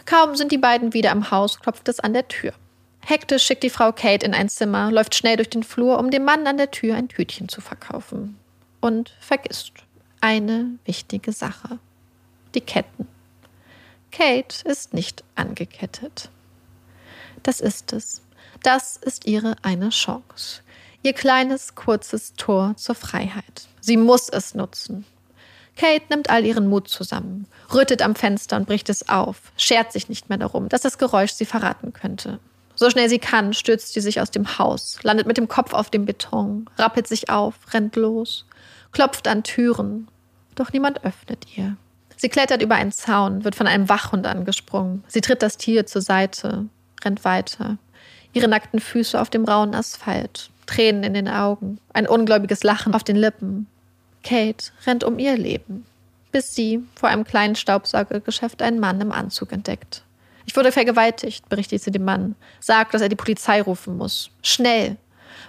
Kaum sind die beiden wieder im Haus, klopft es an der Tür. Hektisch schickt die Frau Kate in ein Zimmer, läuft schnell durch den Flur, um dem Mann an der Tür ein Tütchen zu verkaufen. Und vergisst eine wichtige Sache. Die Ketten. Kate ist nicht angekettet. Das ist es. Das ist ihre eine Chance. Ihr kleines, kurzes Tor zur Freiheit. Sie muss es nutzen. Kate nimmt all ihren Mut zusammen, rüttet am Fenster und bricht es auf, schert sich nicht mehr darum, dass das Geräusch sie verraten könnte. So schnell sie kann, stürzt sie sich aus dem Haus, landet mit dem Kopf auf dem Beton, rappelt sich auf, rennt los, klopft an Türen. Doch niemand öffnet ihr. Sie klettert über einen Zaun, wird von einem Wachhund angesprungen. Sie tritt das Tier zur Seite, rennt weiter. Ihre nackten Füße auf dem rauen Asphalt, Tränen in den Augen, ein ungläubiges Lachen auf den Lippen. Kate rennt um ihr Leben, bis sie vor einem kleinen Staubsaugergeschäft einen Mann im Anzug entdeckt. Ich wurde vergewaltigt, berichtet sie dem Mann, sagt, dass er die Polizei rufen muss. Schnell!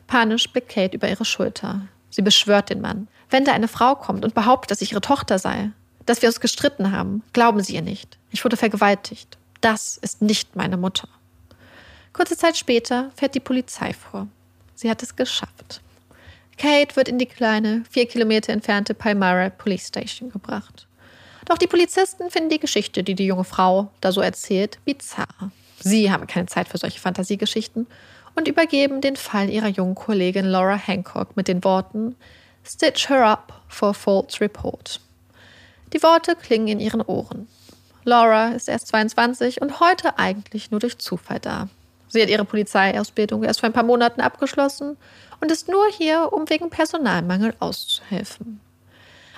Panisch blickt Kate über ihre Schulter. Sie beschwört den Mann. Wenn da eine Frau kommt und behauptet, dass ich ihre Tochter sei, dass wir uns gestritten haben, glauben Sie ihr nicht. Ich wurde vergewaltigt. Das ist nicht meine Mutter. Kurze Zeit später fährt die Polizei vor. Sie hat es geschafft. Kate wird in die kleine, vier Kilometer entfernte Palmyra Police Station gebracht. Doch die Polizisten finden die Geschichte, die die junge Frau da so erzählt, bizarr. Sie haben keine Zeit für solche Fantasiegeschichten und übergeben den Fall ihrer jungen Kollegin Laura Hancock mit den Worten Stitch her up for false report. Die Worte klingen in ihren Ohren. Laura ist erst 22 und heute eigentlich nur durch Zufall da. Sie hat ihre Polizeiausbildung erst vor ein paar Monaten abgeschlossen und ist nur hier, um wegen Personalmangel auszuhelfen.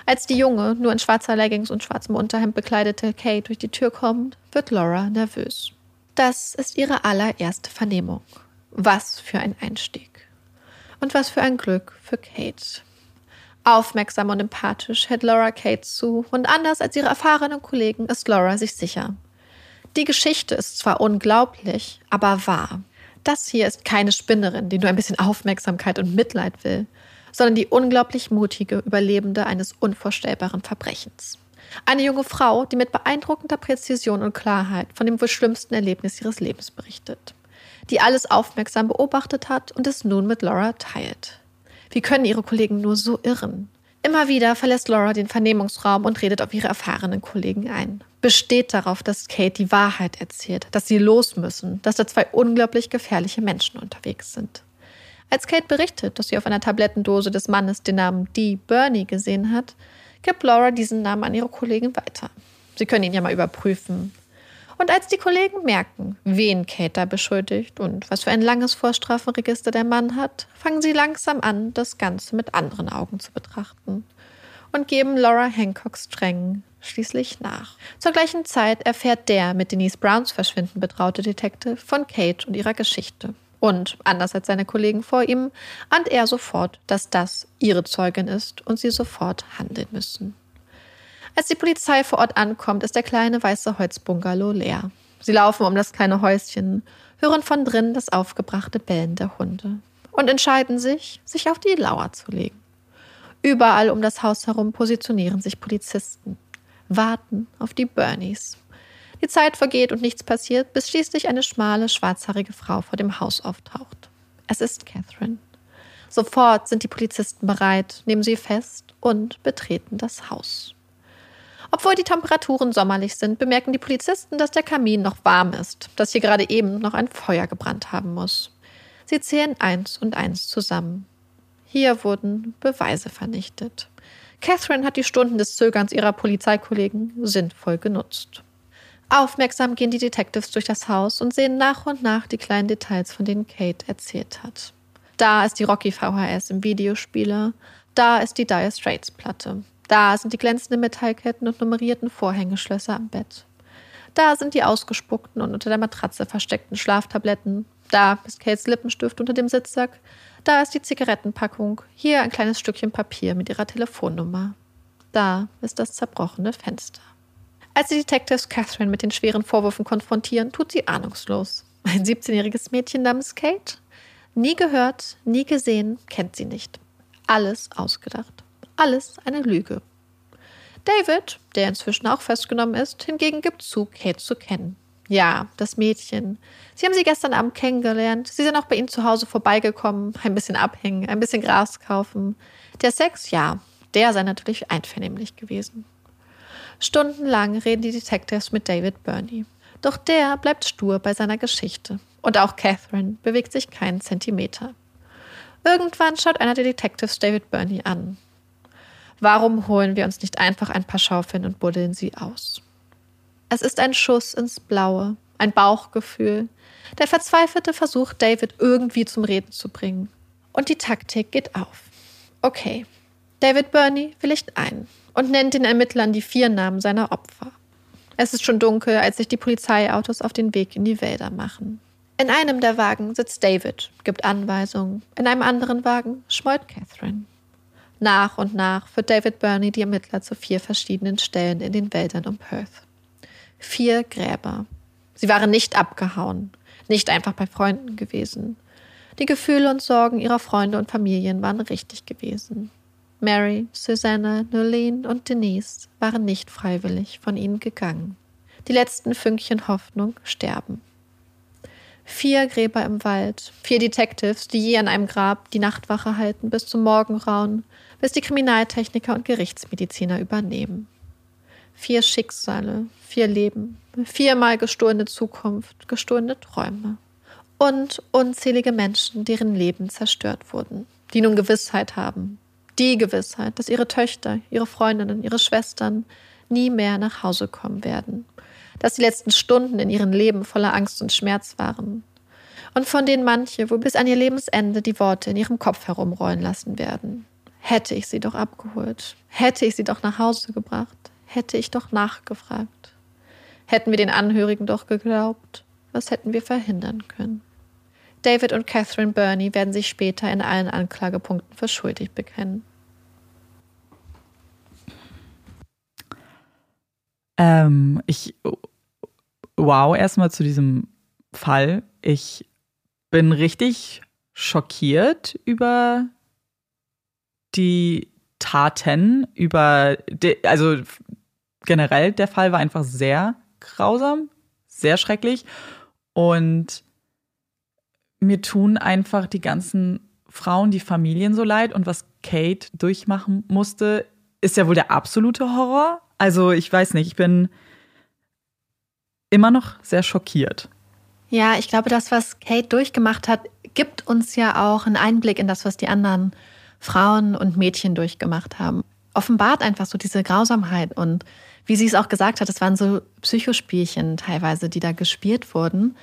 Als die junge, nur in schwarzer Leggings und schwarzem Unterhemd bekleidete Kate durch die Tür kommt, wird Laura nervös. Das ist ihre allererste Vernehmung. Was für ein Einstieg. Und was für ein Glück für Kate. Aufmerksam und empathisch hält Laura Kate zu und anders als ihre erfahrenen Kollegen ist Laura sich sicher. Die Geschichte ist zwar unglaublich, aber wahr. Das hier ist keine Spinnerin, die nur ein bisschen Aufmerksamkeit und Mitleid will, sondern die unglaublich mutige Überlebende eines unvorstellbaren Verbrechens. Eine junge Frau, die mit beeindruckender Präzision und Klarheit von dem wohl schlimmsten Erlebnis ihres Lebens berichtet, die alles aufmerksam beobachtet hat und es nun mit Laura teilt. Wie können ihre Kollegen nur so irren? Immer wieder verlässt Laura den Vernehmungsraum und redet auf ihre erfahrenen Kollegen ein. Besteht darauf, dass Kate die Wahrheit erzählt, dass sie los müssen, dass da zwei unglaublich gefährliche Menschen unterwegs sind. Als Kate berichtet, dass sie auf einer Tablettendose des Mannes den Namen Dee Bernie gesehen hat, gibt Laura diesen Namen an ihre Kollegen weiter. Sie können ihn ja mal überprüfen. Und als die Kollegen merken, wen Kate da beschuldigt und was für ein langes Vorstrafenregister der Mann hat, fangen sie langsam an, das Ganze mit anderen Augen zu betrachten und geben Laura Hancocks Strängen schließlich nach. Zur gleichen Zeit erfährt der mit Denise Browns Verschwinden betraute Detective von Kate und ihrer Geschichte. Und anders als seine Kollegen vor ihm, ahnt er sofort, dass das ihre Zeugin ist und sie sofort handeln müssen. Als die Polizei vor Ort ankommt, ist der kleine weiße Holzbungalow leer. Sie laufen um das kleine Häuschen, hören von drinnen das aufgebrachte Bellen der Hunde und entscheiden sich, sich auf die Lauer zu legen. Überall um das Haus herum positionieren sich Polizisten, warten auf die Bernies. Die Zeit vergeht und nichts passiert, bis schließlich eine schmale, schwarzhaarige Frau vor dem Haus auftaucht. Es ist Catherine. Sofort sind die Polizisten bereit, nehmen sie fest und betreten das Haus. Obwohl die Temperaturen sommerlich sind, bemerken die Polizisten, dass der Kamin noch warm ist, dass hier gerade eben noch ein Feuer gebrannt haben muss. Sie zählen eins und eins zusammen. Hier wurden Beweise vernichtet. Catherine hat die Stunden des Zögerns ihrer Polizeikollegen sinnvoll genutzt. Aufmerksam gehen die Detectives durch das Haus und sehen nach und nach die kleinen Details, von denen Kate erzählt hat. Da ist die Rocky VHS im Videospieler, da ist die Dire Straits Platte, da sind die glänzenden Metallketten und nummerierten Vorhängeschlösser am Bett. Da sind die ausgespuckten und unter der Matratze versteckten Schlaftabletten. Da ist Kates Lippenstift unter dem Sitzsack. Da ist die Zigarettenpackung. Hier ein kleines Stückchen Papier mit ihrer Telefonnummer. Da ist das zerbrochene Fenster. Als die Detectives Catherine mit den schweren Vorwürfen konfrontieren, tut sie ahnungslos. Ein 17-jähriges Mädchen namens Kate? Nie gehört, nie gesehen, kennt sie nicht. Alles ausgedacht. Alles eine Lüge. David, der inzwischen auch festgenommen ist, hingegen gibt zu, Kate zu kennen. Ja, das Mädchen. Sie haben sie gestern Abend kennengelernt. Sie sind auch bei ihnen zu Hause vorbeigekommen, ein bisschen abhängen, ein bisschen Gras kaufen. Der Sex, ja, der sei natürlich einvernehmlich gewesen. Stundenlang reden die Detectives mit David Burney. Doch der bleibt stur bei seiner Geschichte. Und auch Catherine bewegt sich keinen Zentimeter. Irgendwann schaut einer der Detectives David Burney an. Warum holen wir uns nicht einfach ein paar Schaufeln und buddeln sie aus? Es ist ein Schuss ins Blaue, ein Bauchgefühl. Der Verzweifelte versucht, David irgendwie zum Reden zu bringen. Und die Taktik geht auf. Okay, David Burney willigt ein und nennt den Ermittlern die vier Namen seiner Opfer. Es ist schon dunkel, als sich die Polizeiautos auf den Weg in die Wälder machen. In einem der Wagen sitzt David, gibt Anweisungen. In einem anderen Wagen schmollt Catherine. Nach und nach führt David Burney die Ermittler zu vier verschiedenen Stellen in den Wäldern um Perth. Vier Gräber. Sie waren nicht abgehauen, nicht einfach bei Freunden gewesen. Die Gefühle und Sorgen ihrer Freunde und Familien waren richtig gewesen. Mary, Susanna, Nolene und Denise waren nicht freiwillig von ihnen gegangen. Die letzten Fünkchen Hoffnung sterben. Vier Gräber im Wald, vier Detectives, die je an einem Grab die Nachtwache halten bis zum Morgenrauen, bis die Kriminaltechniker und Gerichtsmediziner übernehmen. Vier Schicksale, vier Leben, viermal gestohlene Zukunft, gestohlene Träume. Und unzählige Menschen, deren Leben zerstört wurden, die nun Gewissheit haben. Die Gewissheit, dass ihre Töchter, ihre Freundinnen, ihre Schwestern nie mehr nach Hause kommen werden. Dass die letzten Stunden in ihrem Leben voller Angst und Schmerz waren. Und von denen manche wohl bis an ihr Lebensende die Worte in ihrem Kopf herumrollen lassen werden. Hätte ich sie doch abgeholt. Hätte ich sie doch nach Hause gebracht. Hätte ich doch nachgefragt. Hätten wir den Anhörigen doch geglaubt. Was hätten wir verhindern können? David und Catherine Burney werden sich später in allen Anklagepunkten für schuldig bekennen. Ähm, ich wow, erstmal zu diesem Fall. Ich bin richtig schockiert über die Taten über, die, also generell der Fall war einfach sehr grausam, sehr schrecklich und mir tun einfach die ganzen Frauen, die Familien so leid und was Kate durchmachen musste, ist ja wohl der absolute Horror. Also ich weiß nicht, ich bin immer noch sehr schockiert. Ja, ich glaube, das, was Kate durchgemacht hat, gibt uns ja auch einen Einblick in das, was die anderen Frauen und Mädchen durchgemacht haben. offenbart einfach so diese Grausamkeit und wie sie es auch gesagt hat, es waren so Psychospielchen teilweise, die da gespielt wurden.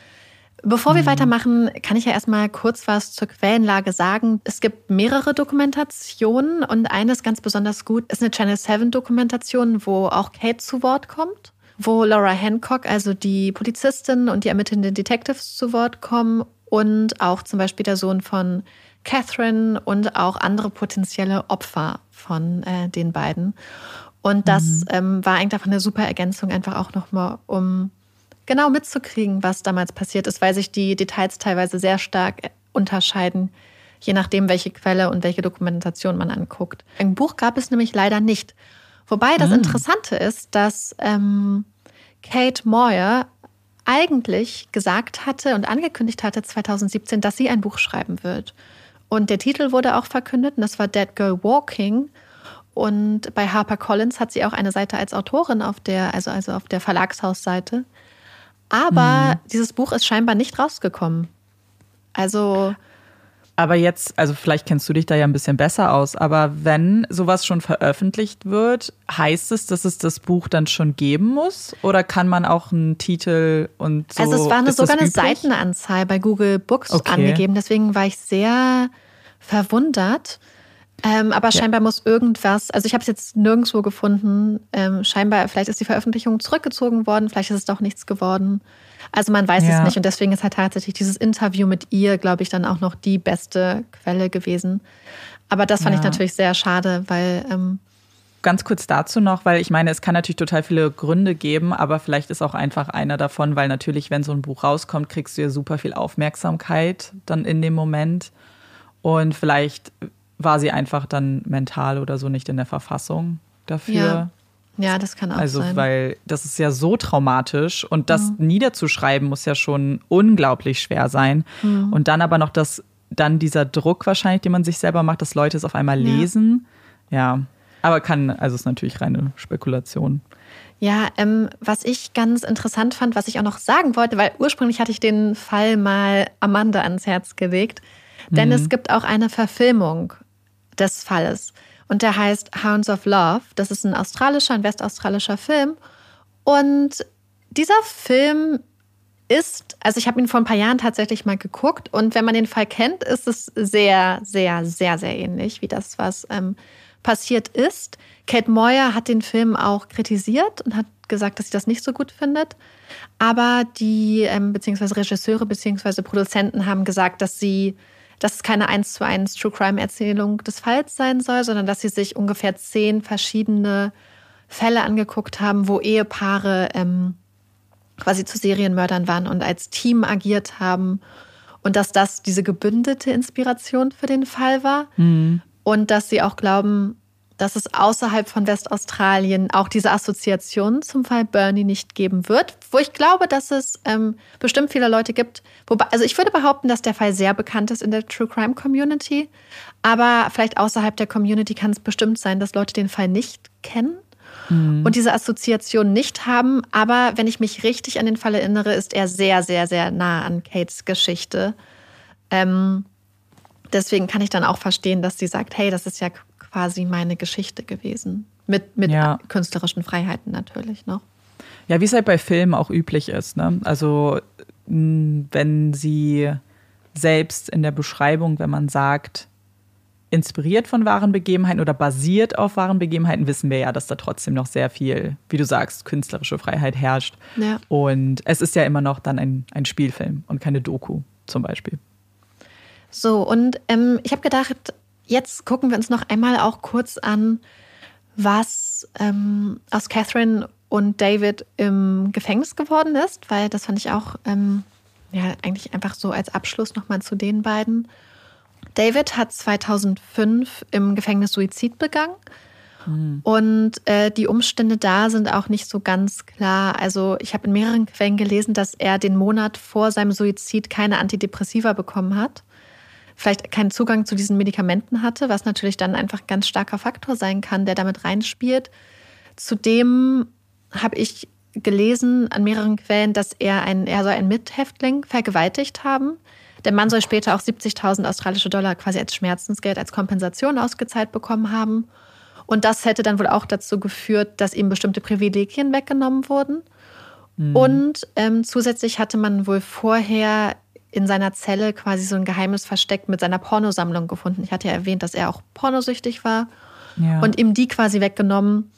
Bevor wir mhm. weitermachen, kann ich ja erstmal kurz was zur Quellenlage sagen. Es gibt mehrere Dokumentationen und eine ist ganz besonders gut, ist eine Channel 7 Dokumentation, wo auch Kate zu Wort kommt, wo Laura Hancock, also die Polizistin und die ermittelnden Detectives zu Wort kommen und auch zum Beispiel der Sohn von Catherine und auch andere potenzielle Opfer von äh, den beiden. Und das mhm. ähm, war eigentlich einfach eine super Ergänzung, einfach auch nochmal, um genau mitzukriegen, was damals passiert ist, weil sich die Details teilweise sehr stark unterscheiden, je nachdem, welche Quelle und welche Dokumentation man anguckt. Ein Buch gab es nämlich leider nicht. Wobei das mhm. Interessante ist, dass ähm, Kate Moyer eigentlich gesagt hatte und angekündigt hatte 2017, dass sie ein Buch schreiben wird. Und der Titel wurde auch verkündet und das war Dead Girl Walking. Und bei HarperCollins hat sie auch eine Seite als Autorin auf der, also, also auf der Verlagshausseite. Aber mhm. dieses Buch ist scheinbar nicht rausgekommen. Also. Aber jetzt, also vielleicht kennst du dich da ja ein bisschen besser aus, aber wenn sowas schon veröffentlicht wird, heißt es, dass es das Buch dann schon geben muss? Oder kann man auch einen Titel und so? Also es war eine, sogar eine Seitenanzahl bei Google Books okay. angegeben, deswegen war ich sehr verwundert. Ähm, aber ja. scheinbar muss irgendwas, also ich habe es jetzt nirgendwo gefunden. Ähm, scheinbar, vielleicht ist die Veröffentlichung zurückgezogen worden, vielleicht ist es doch nichts geworden. Also man weiß ja. es nicht und deswegen ist halt tatsächlich dieses Interview mit ihr, glaube ich, dann auch noch die beste Quelle gewesen. Aber das fand ja. ich natürlich sehr schade, weil. Ähm, Ganz kurz dazu noch, weil ich meine, es kann natürlich total viele Gründe geben, aber vielleicht ist auch einfach einer davon, weil natürlich, wenn so ein Buch rauskommt, kriegst du ja super viel Aufmerksamkeit dann in dem Moment. Und vielleicht war sie einfach dann mental oder so nicht in der Verfassung dafür. Ja. Ja, das kann auch also, sein. Also, weil das ist ja so traumatisch und das mhm. niederzuschreiben muss ja schon unglaublich schwer sein. Mhm. Und dann aber noch das, dann dieser Druck wahrscheinlich, den man sich selber macht, dass Leute es auf einmal ja. lesen. Ja. Aber kann, also ist natürlich reine Spekulation. Ja, ähm, was ich ganz interessant fand, was ich auch noch sagen wollte, weil ursprünglich hatte ich den Fall mal Amanda ans Herz gelegt, denn mhm. es gibt auch eine Verfilmung des Falles. Und der heißt Hounds of Love. Das ist ein australischer, ein westaustralischer Film. Und dieser Film ist, also ich habe ihn vor ein paar Jahren tatsächlich mal geguckt und wenn man den Fall kennt, ist es sehr, sehr, sehr, sehr ähnlich wie das, was ähm, passiert ist. Kate Moyer hat den Film auch kritisiert und hat gesagt, dass sie das nicht so gut findet. Aber die ähm, beziehungsweise Regisseure beziehungsweise Produzenten haben gesagt, dass sie dass es keine eins zu eins True Crime Erzählung des Falls sein soll, sondern dass sie sich ungefähr zehn verschiedene Fälle angeguckt haben, wo Ehepaare ähm, quasi zu Serienmördern waren und als Team agiert haben und dass das diese gebündete Inspiration für den Fall war mhm. und dass sie auch glauben, dass es außerhalb von Westaustralien auch diese Assoziation zum Fall Bernie nicht geben wird, wo ich glaube, dass es ähm, bestimmt viele Leute gibt. Wobei, also ich würde behaupten, dass der Fall sehr bekannt ist in der True Crime Community, aber vielleicht außerhalb der Community kann es bestimmt sein, dass Leute den Fall nicht kennen mhm. und diese Assoziation nicht haben. Aber wenn ich mich richtig an den Fall erinnere, ist er sehr, sehr, sehr nah an Kates Geschichte. Ähm, deswegen kann ich dann auch verstehen, dass sie sagt, hey, das ist ja quasi meine Geschichte gewesen. Mit, mit ja. künstlerischen Freiheiten natürlich noch. Ja, wie es halt bei Filmen auch üblich ist. Ne? Also, wenn sie selbst in der Beschreibung, wenn man sagt, inspiriert von wahren Begebenheiten oder basiert auf wahren Begebenheiten, wissen wir ja, dass da trotzdem noch sehr viel, wie du sagst, künstlerische Freiheit herrscht. Ja. Und es ist ja immer noch dann ein, ein Spielfilm und keine Doku zum Beispiel. So, und ähm, ich habe gedacht, Jetzt gucken wir uns noch einmal auch kurz an, was ähm, aus Catherine und David im Gefängnis geworden ist, weil das fand ich auch ähm, ja, eigentlich einfach so als Abschluss nochmal zu den beiden. David hat 2005 im Gefängnis Suizid begangen. Mhm. Und äh, die Umstände da sind auch nicht so ganz klar. Also ich habe in mehreren Quellen gelesen, dass er den Monat vor seinem Suizid keine Antidepressiva bekommen hat vielleicht keinen Zugang zu diesen Medikamenten hatte, was natürlich dann einfach ein ganz starker Faktor sein kann, der damit reinspielt. Zudem habe ich gelesen an mehreren Quellen, dass er, ein, er soll einen Mithäftling vergewaltigt haben. Der Mann soll später auch 70.000 australische Dollar quasi als Schmerzensgeld, als Kompensation ausgezahlt bekommen haben. Und das hätte dann wohl auch dazu geführt, dass ihm bestimmte Privilegien weggenommen wurden. Mhm. Und ähm, zusätzlich hatte man wohl vorher in seiner Zelle quasi so ein geheimes Versteck mit seiner Pornosammlung gefunden. Ich hatte ja erwähnt, dass er auch pornosüchtig war. Ja. Und ihm die quasi weggenommen.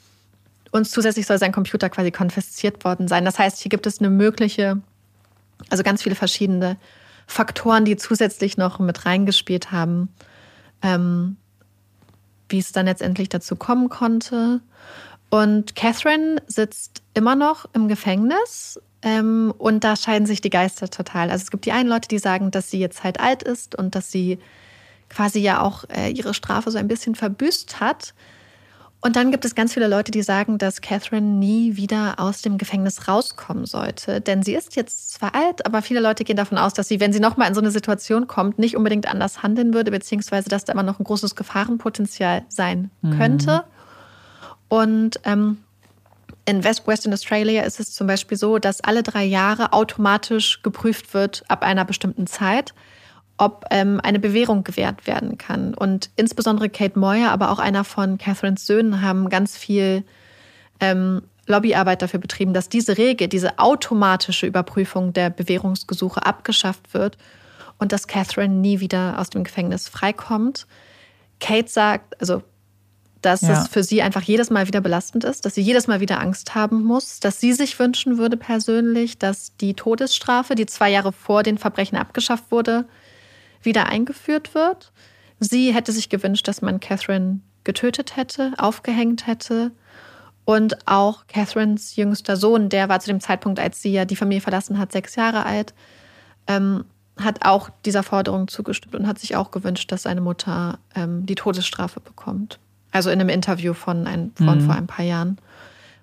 Und zusätzlich soll sein Computer quasi konfisziert worden sein. Das heißt, hier gibt es eine mögliche, also ganz viele verschiedene Faktoren, die zusätzlich noch mit reingespielt haben, ähm, wie es dann letztendlich dazu kommen konnte. Und Catherine sitzt immer noch im Gefängnis ähm, und da scheiden sich die Geister total. Also es gibt die einen Leute, die sagen, dass sie jetzt halt alt ist und dass sie quasi ja auch äh, ihre Strafe so ein bisschen verbüßt hat. Und dann gibt es ganz viele Leute, die sagen, dass Catherine nie wieder aus dem Gefängnis rauskommen sollte. Denn sie ist jetzt zwar alt, aber viele Leute gehen davon aus, dass sie, wenn sie nochmal in so eine Situation kommt, nicht unbedingt anders handeln würde, beziehungsweise dass da immer noch ein großes Gefahrenpotenzial sein mhm. könnte. Und ähm, in West Western Australia ist es zum Beispiel so, dass alle drei Jahre automatisch geprüft wird ab einer bestimmten Zeit, ob ähm, eine Bewährung gewährt werden kann. Und insbesondere Kate Moyer, aber auch einer von Catherines Söhnen haben ganz viel ähm, Lobbyarbeit dafür betrieben, dass diese Regel, diese automatische Überprüfung der Bewährungsgesuche abgeschafft wird und dass Catherine nie wieder aus dem Gefängnis freikommt. Kate sagt, also dass ja. es für sie einfach jedes Mal wieder belastend ist, dass sie jedes Mal wieder Angst haben muss, dass sie sich wünschen würde persönlich, dass die Todesstrafe, die zwei Jahre vor den Verbrechen abgeschafft wurde, wieder eingeführt wird. Sie hätte sich gewünscht, dass man Catherine getötet hätte, aufgehängt hätte. Und auch Catherines jüngster Sohn, der war zu dem Zeitpunkt, als sie ja die Familie verlassen hat, sechs Jahre alt, ähm, hat auch dieser Forderung zugestimmt und hat sich auch gewünscht, dass seine Mutter ähm, die Todesstrafe bekommt. Also in einem Interview von, ein, von mhm. vor ein paar Jahren.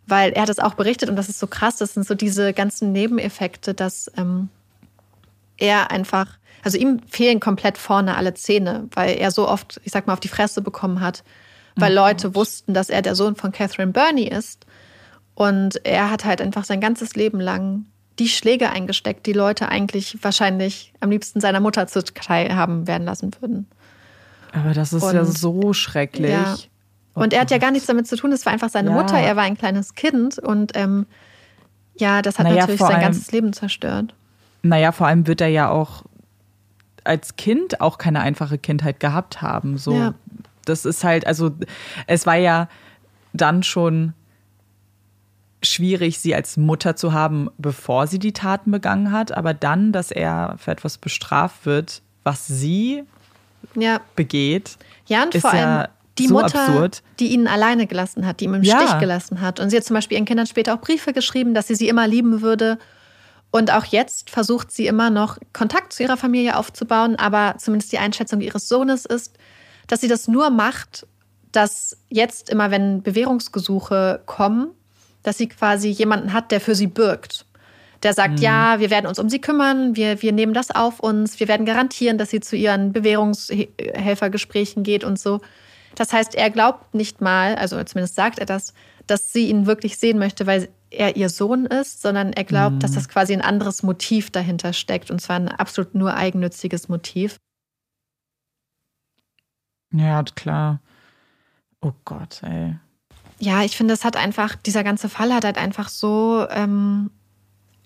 Weil er hat es auch berichtet und das ist so krass, das sind so diese ganzen Nebeneffekte, dass ähm, er einfach also ihm fehlen komplett vorne alle Zähne, weil er so oft, ich sag mal, auf die Fresse bekommen hat, weil mhm. Leute wussten, dass er der Sohn von Catherine Burney ist. Und er hat halt einfach sein ganzes Leben lang die Schläge eingesteckt, die Leute eigentlich wahrscheinlich am liebsten seiner Mutter zuteil haben werden lassen würden. Aber das ist und, ja so schrecklich. Ja. Oh und er hat ja gar nichts damit zu tun, es war einfach seine ja. Mutter, er war ein kleines Kind und ähm, ja, das hat naja, natürlich sein allem, ganzes Leben zerstört. Naja, vor allem wird er ja auch als Kind auch keine einfache Kindheit gehabt haben. So, ja. das ist halt, also es war ja dann schon schwierig, sie als Mutter zu haben, bevor sie die Taten begangen hat, aber dann, dass er für etwas bestraft wird, was sie ja. begeht, ja, und ist vor allem ja die so Mutter, absurd. die ihn alleine gelassen hat, die ihn im ja. Stich gelassen hat. Und sie hat zum Beispiel ihren Kindern später auch Briefe geschrieben, dass sie sie immer lieben würde und auch jetzt versucht sie immer noch Kontakt zu ihrer Familie aufzubauen, aber zumindest die Einschätzung ihres Sohnes ist, dass sie das nur macht, dass jetzt immer, wenn Bewährungsgesuche kommen, dass sie quasi jemanden hat, der für sie bürgt. Der sagt, mhm. ja, wir werden uns um sie kümmern, wir, wir nehmen das auf uns, wir werden garantieren, dass sie zu ihren Bewährungshelfergesprächen geht und so. Das heißt, er glaubt nicht mal, also zumindest sagt er das, dass sie ihn wirklich sehen möchte, weil er ihr Sohn ist, sondern er glaubt, mhm. dass das quasi ein anderes Motiv dahinter steckt und zwar ein absolut nur eigennütziges Motiv. Ja, klar. Oh Gott, ey. Ja, ich finde, es hat einfach, dieser ganze Fall hat halt einfach so ähm,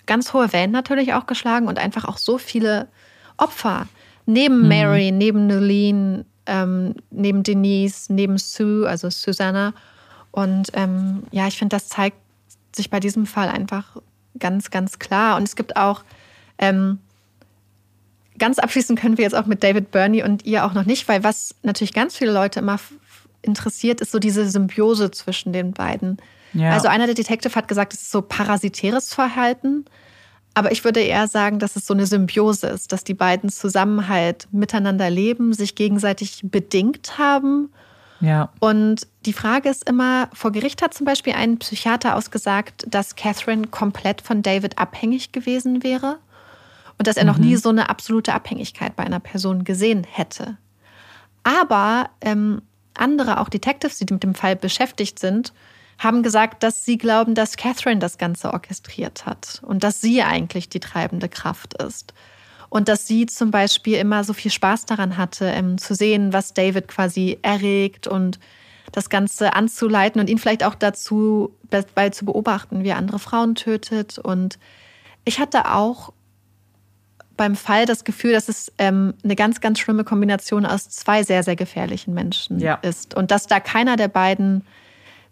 ganz hohe Wellen natürlich auch geschlagen und einfach auch so viele Opfer. Neben mhm. Mary, neben Nolene, ähm, neben Denise, neben Sue, also Susanna. Und ähm, ja, ich finde, das zeigt sich bei diesem Fall einfach ganz, ganz klar. Und es gibt auch, ähm, ganz abschließend können wir jetzt auch mit David Burney und ihr auch noch nicht, weil was natürlich ganz viele Leute immer interessiert, ist so diese Symbiose zwischen den beiden. Ja. Also einer der Detective hat gesagt, es ist so parasitäres Verhalten. Aber ich würde eher sagen, dass es so eine Symbiose ist, dass die beiden zusammen halt miteinander leben, sich gegenseitig bedingt haben ja. Und die Frage ist immer, vor Gericht hat zum Beispiel ein Psychiater ausgesagt, dass Catherine komplett von David abhängig gewesen wäre und dass er mhm. noch nie so eine absolute Abhängigkeit bei einer Person gesehen hätte. Aber ähm, andere, auch Detectives, die mit dem Fall beschäftigt sind, haben gesagt, dass sie glauben, dass Catherine das Ganze orchestriert hat und dass sie eigentlich die treibende Kraft ist. Und dass sie zum Beispiel immer so viel Spaß daran hatte, ähm, zu sehen, was David quasi erregt und das Ganze anzuleiten und ihn vielleicht auch dazu bei zu beobachten, wie er andere Frauen tötet. Und ich hatte auch beim Fall das Gefühl, dass es ähm, eine ganz, ganz schlimme Kombination aus zwei sehr, sehr gefährlichen Menschen ja. ist. Und dass da keiner der beiden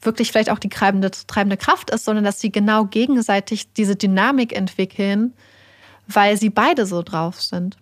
wirklich vielleicht auch die treibende, treibende Kraft ist, sondern dass sie genau gegenseitig diese Dynamik entwickeln, weil sie beide so drauf sind.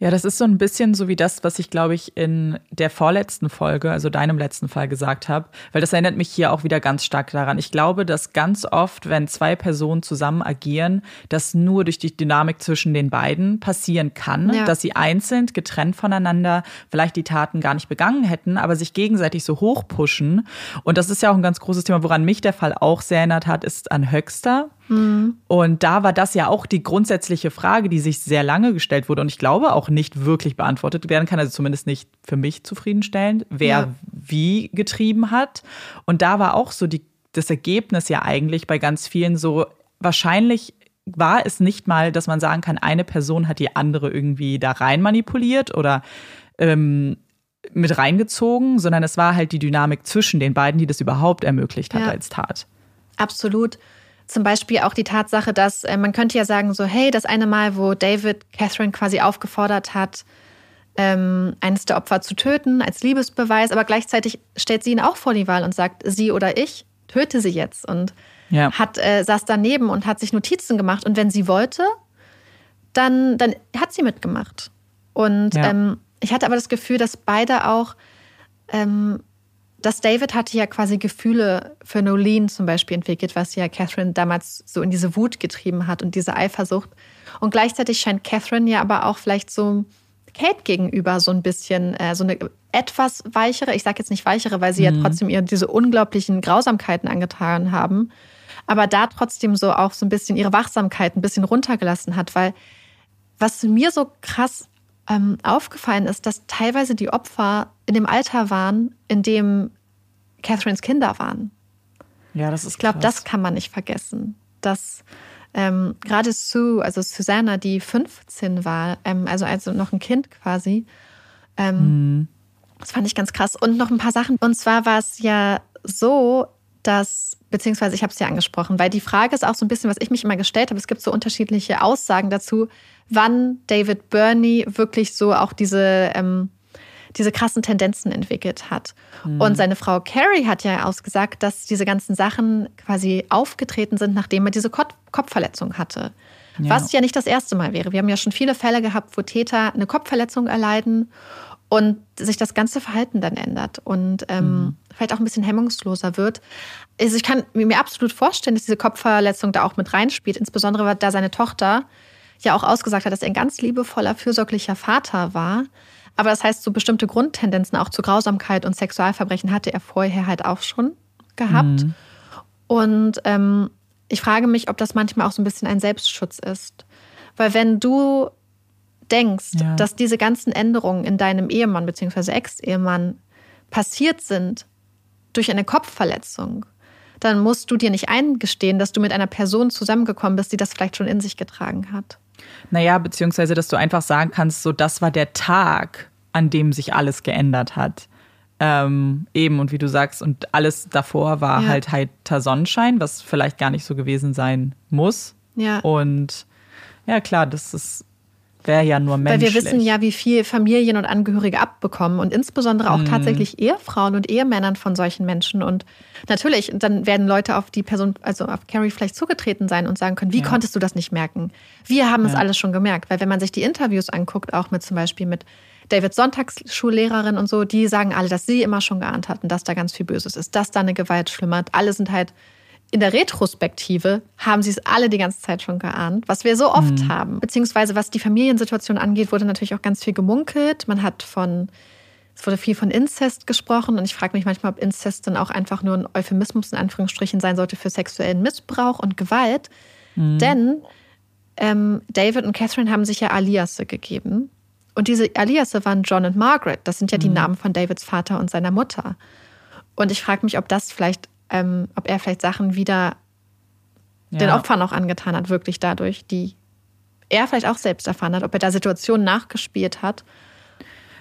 Ja, das ist so ein bisschen so wie das, was ich, glaube ich, in der vorletzten Folge, also deinem letzten Fall gesagt habe, weil das erinnert mich hier auch wieder ganz stark daran. Ich glaube, dass ganz oft, wenn zwei Personen zusammen agieren, das nur durch die Dynamik zwischen den beiden passieren kann, ja. dass sie einzeln, getrennt voneinander, vielleicht die Taten gar nicht begangen hätten, aber sich gegenseitig so hochpushen. Und das ist ja auch ein ganz großes Thema, woran mich der Fall auch sehr erinnert hat, ist an Höxter. Mhm. Und da war das ja auch die grundsätzliche Frage, die sich sehr lange gestellt wurde und ich glaube auch nicht wirklich beantwortet werden kann, also zumindest nicht für mich zufriedenstellend, wer ja. wie getrieben hat. Und da war auch so die, das Ergebnis ja eigentlich bei ganz vielen so, wahrscheinlich war es nicht mal, dass man sagen kann, eine Person hat die andere irgendwie da rein manipuliert oder ähm, mit reingezogen, sondern es war halt die Dynamik zwischen den beiden, die das überhaupt ermöglicht hat ja. als Tat. Absolut. Zum Beispiel auch die Tatsache, dass äh, man könnte ja sagen, so, hey, das eine Mal, wo David Catherine quasi aufgefordert hat, ähm, eines der Opfer zu töten als Liebesbeweis, aber gleichzeitig stellt sie ihn auch vor die Wahl und sagt, sie oder ich, töte sie jetzt. Und ja. hat, äh, saß daneben und hat sich Notizen gemacht. Und wenn sie wollte, dann, dann hat sie mitgemacht. Und ja. ähm, ich hatte aber das Gefühl, dass beide auch ähm, dass David hatte ja quasi Gefühle für Nolene zum Beispiel entwickelt, was ja Catherine damals so in diese Wut getrieben hat und diese Eifersucht. Und gleichzeitig scheint Catherine ja aber auch vielleicht so Kate gegenüber so ein bisschen, äh, so eine etwas weichere, ich sage jetzt nicht weichere, weil sie mhm. ja trotzdem ihr diese unglaublichen Grausamkeiten angetan haben, aber da trotzdem so auch so ein bisschen ihre Wachsamkeit ein bisschen runtergelassen hat, weil was mir so krass ähm, aufgefallen ist, dass teilweise die Opfer in dem Alter waren, in dem Catherines Kinder waren. Ja, das ist Ich glaube, das kann man nicht vergessen. Dass ähm, gerade Sue, also Susanna, die 15 war, ähm, also, also noch ein Kind quasi, ähm, mhm. das fand ich ganz krass. Und noch ein paar Sachen. Und zwar war es ja so, dass, beziehungsweise ich habe es ja angesprochen, weil die Frage ist auch so ein bisschen, was ich mich immer gestellt habe. Es gibt so unterschiedliche Aussagen dazu, wann David Burney wirklich so auch diese, ähm, diese krassen Tendenzen entwickelt hat. Mhm. Und seine Frau Carrie hat ja ausgesagt, dass diese ganzen Sachen quasi aufgetreten sind, nachdem er diese Kopfverletzung hatte. Ja. Was ja nicht das erste Mal wäre. Wir haben ja schon viele Fälle gehabt, wo Täter eine Kopfverletzung erleiden und sich das ganze Verhalten dann ändert und ähm, mhm. vielleicht auch ein bisschen hemmungsloser wird. Also ich kann mir absolut vorstellen, dass diese Kopfverletzung da auch mit reinspielt, insbesondere da seine Tochter ja auch ausgesagt hat, dass er ein ganz liebevoller, fürsorglicher Vater war. Aber das heißt, so bestimmte Grundtendenzen auch zu Grausamkeit und Sexualverbrechen hatte er vorher halt auch schon gehabt. Mhm. Und ähm, ich frage mich, ob das manchmal auch so ein bisschen ein Selbstschutz ist. Weil wenn du denkst, ja. dass diese ganzen Änderungen in deinem Ehemann bzw. Ex-Ehemann passiert sind durch eine Kopfverletzung, dann musst du dir nicht eingestehen, dass du mit einer Person zusammengekommen bist, die das vielleicht schon in sich getragen hat. Naja, beziehungsweise, dass du einfach sagen kannst, so das war der Tag, an dem sich alles geändert hat. Ähm, eben, und wie du sagst, und alles davor war ja. halt heiter Sonnenschein, was vielleicht gar nicht so gewesen sein muss. Ja. Und ja, klar, das ist wäre ja nur menschlich. Weil wir wissen ja, wie viel Familien und Angehörige abbekommen und insbesondere auch mhm. tatsächlich Ehefrauen und Ehemännern von solchen Menschen. Und natürlich, dann werden Leute auf die Person, also auf Carrie vielleicht zugetreten sein und sagen können, wie ja. konntest du das nicht merken? Wir haben ja. es alles schon gemerkt, weil wenn man sich die Interviews anguckt, auch mit zum Beispiel mit David Sonntagsschullehrerin und so, die sagen alle, dass sie immer schon geahnt hatten, dass da ganz viel Böses ist, dass da eine Gewalt schlummert. Alle sind halt in der Retrospektive haben sie es alle die ganze Zeit schon geahnt, was wir so oft mhm. haben. Beziehungsweise was die Familiensituation angeht, wurde natürlich auch ganz viel gemunkelt. Man hat von, es wurde viel von Inzest gesprochen und ich frage mich manchmal, ob Inzest dann auch einfach nur ein Euphemismus in Anführungsstrichen sein sollte für sexuellen Missbrauch und Gewalt. Mhm. Denn ähm, David und Catherine haben sich ja Aliasse gegeben. Und diese Aliasse waren John und Margaret. Das sind ja die mhm. Namen von Davids Vater und seiner Mutter. Und ich frage mich, ob das vielleicht ähm, ob er vielleicht Sachen wieder ja. den Opfern auch angetan hat, wirklich dadurch, die er vielleicht auch selbst erfahren hat, ob er da Situationen nachgespielt hat.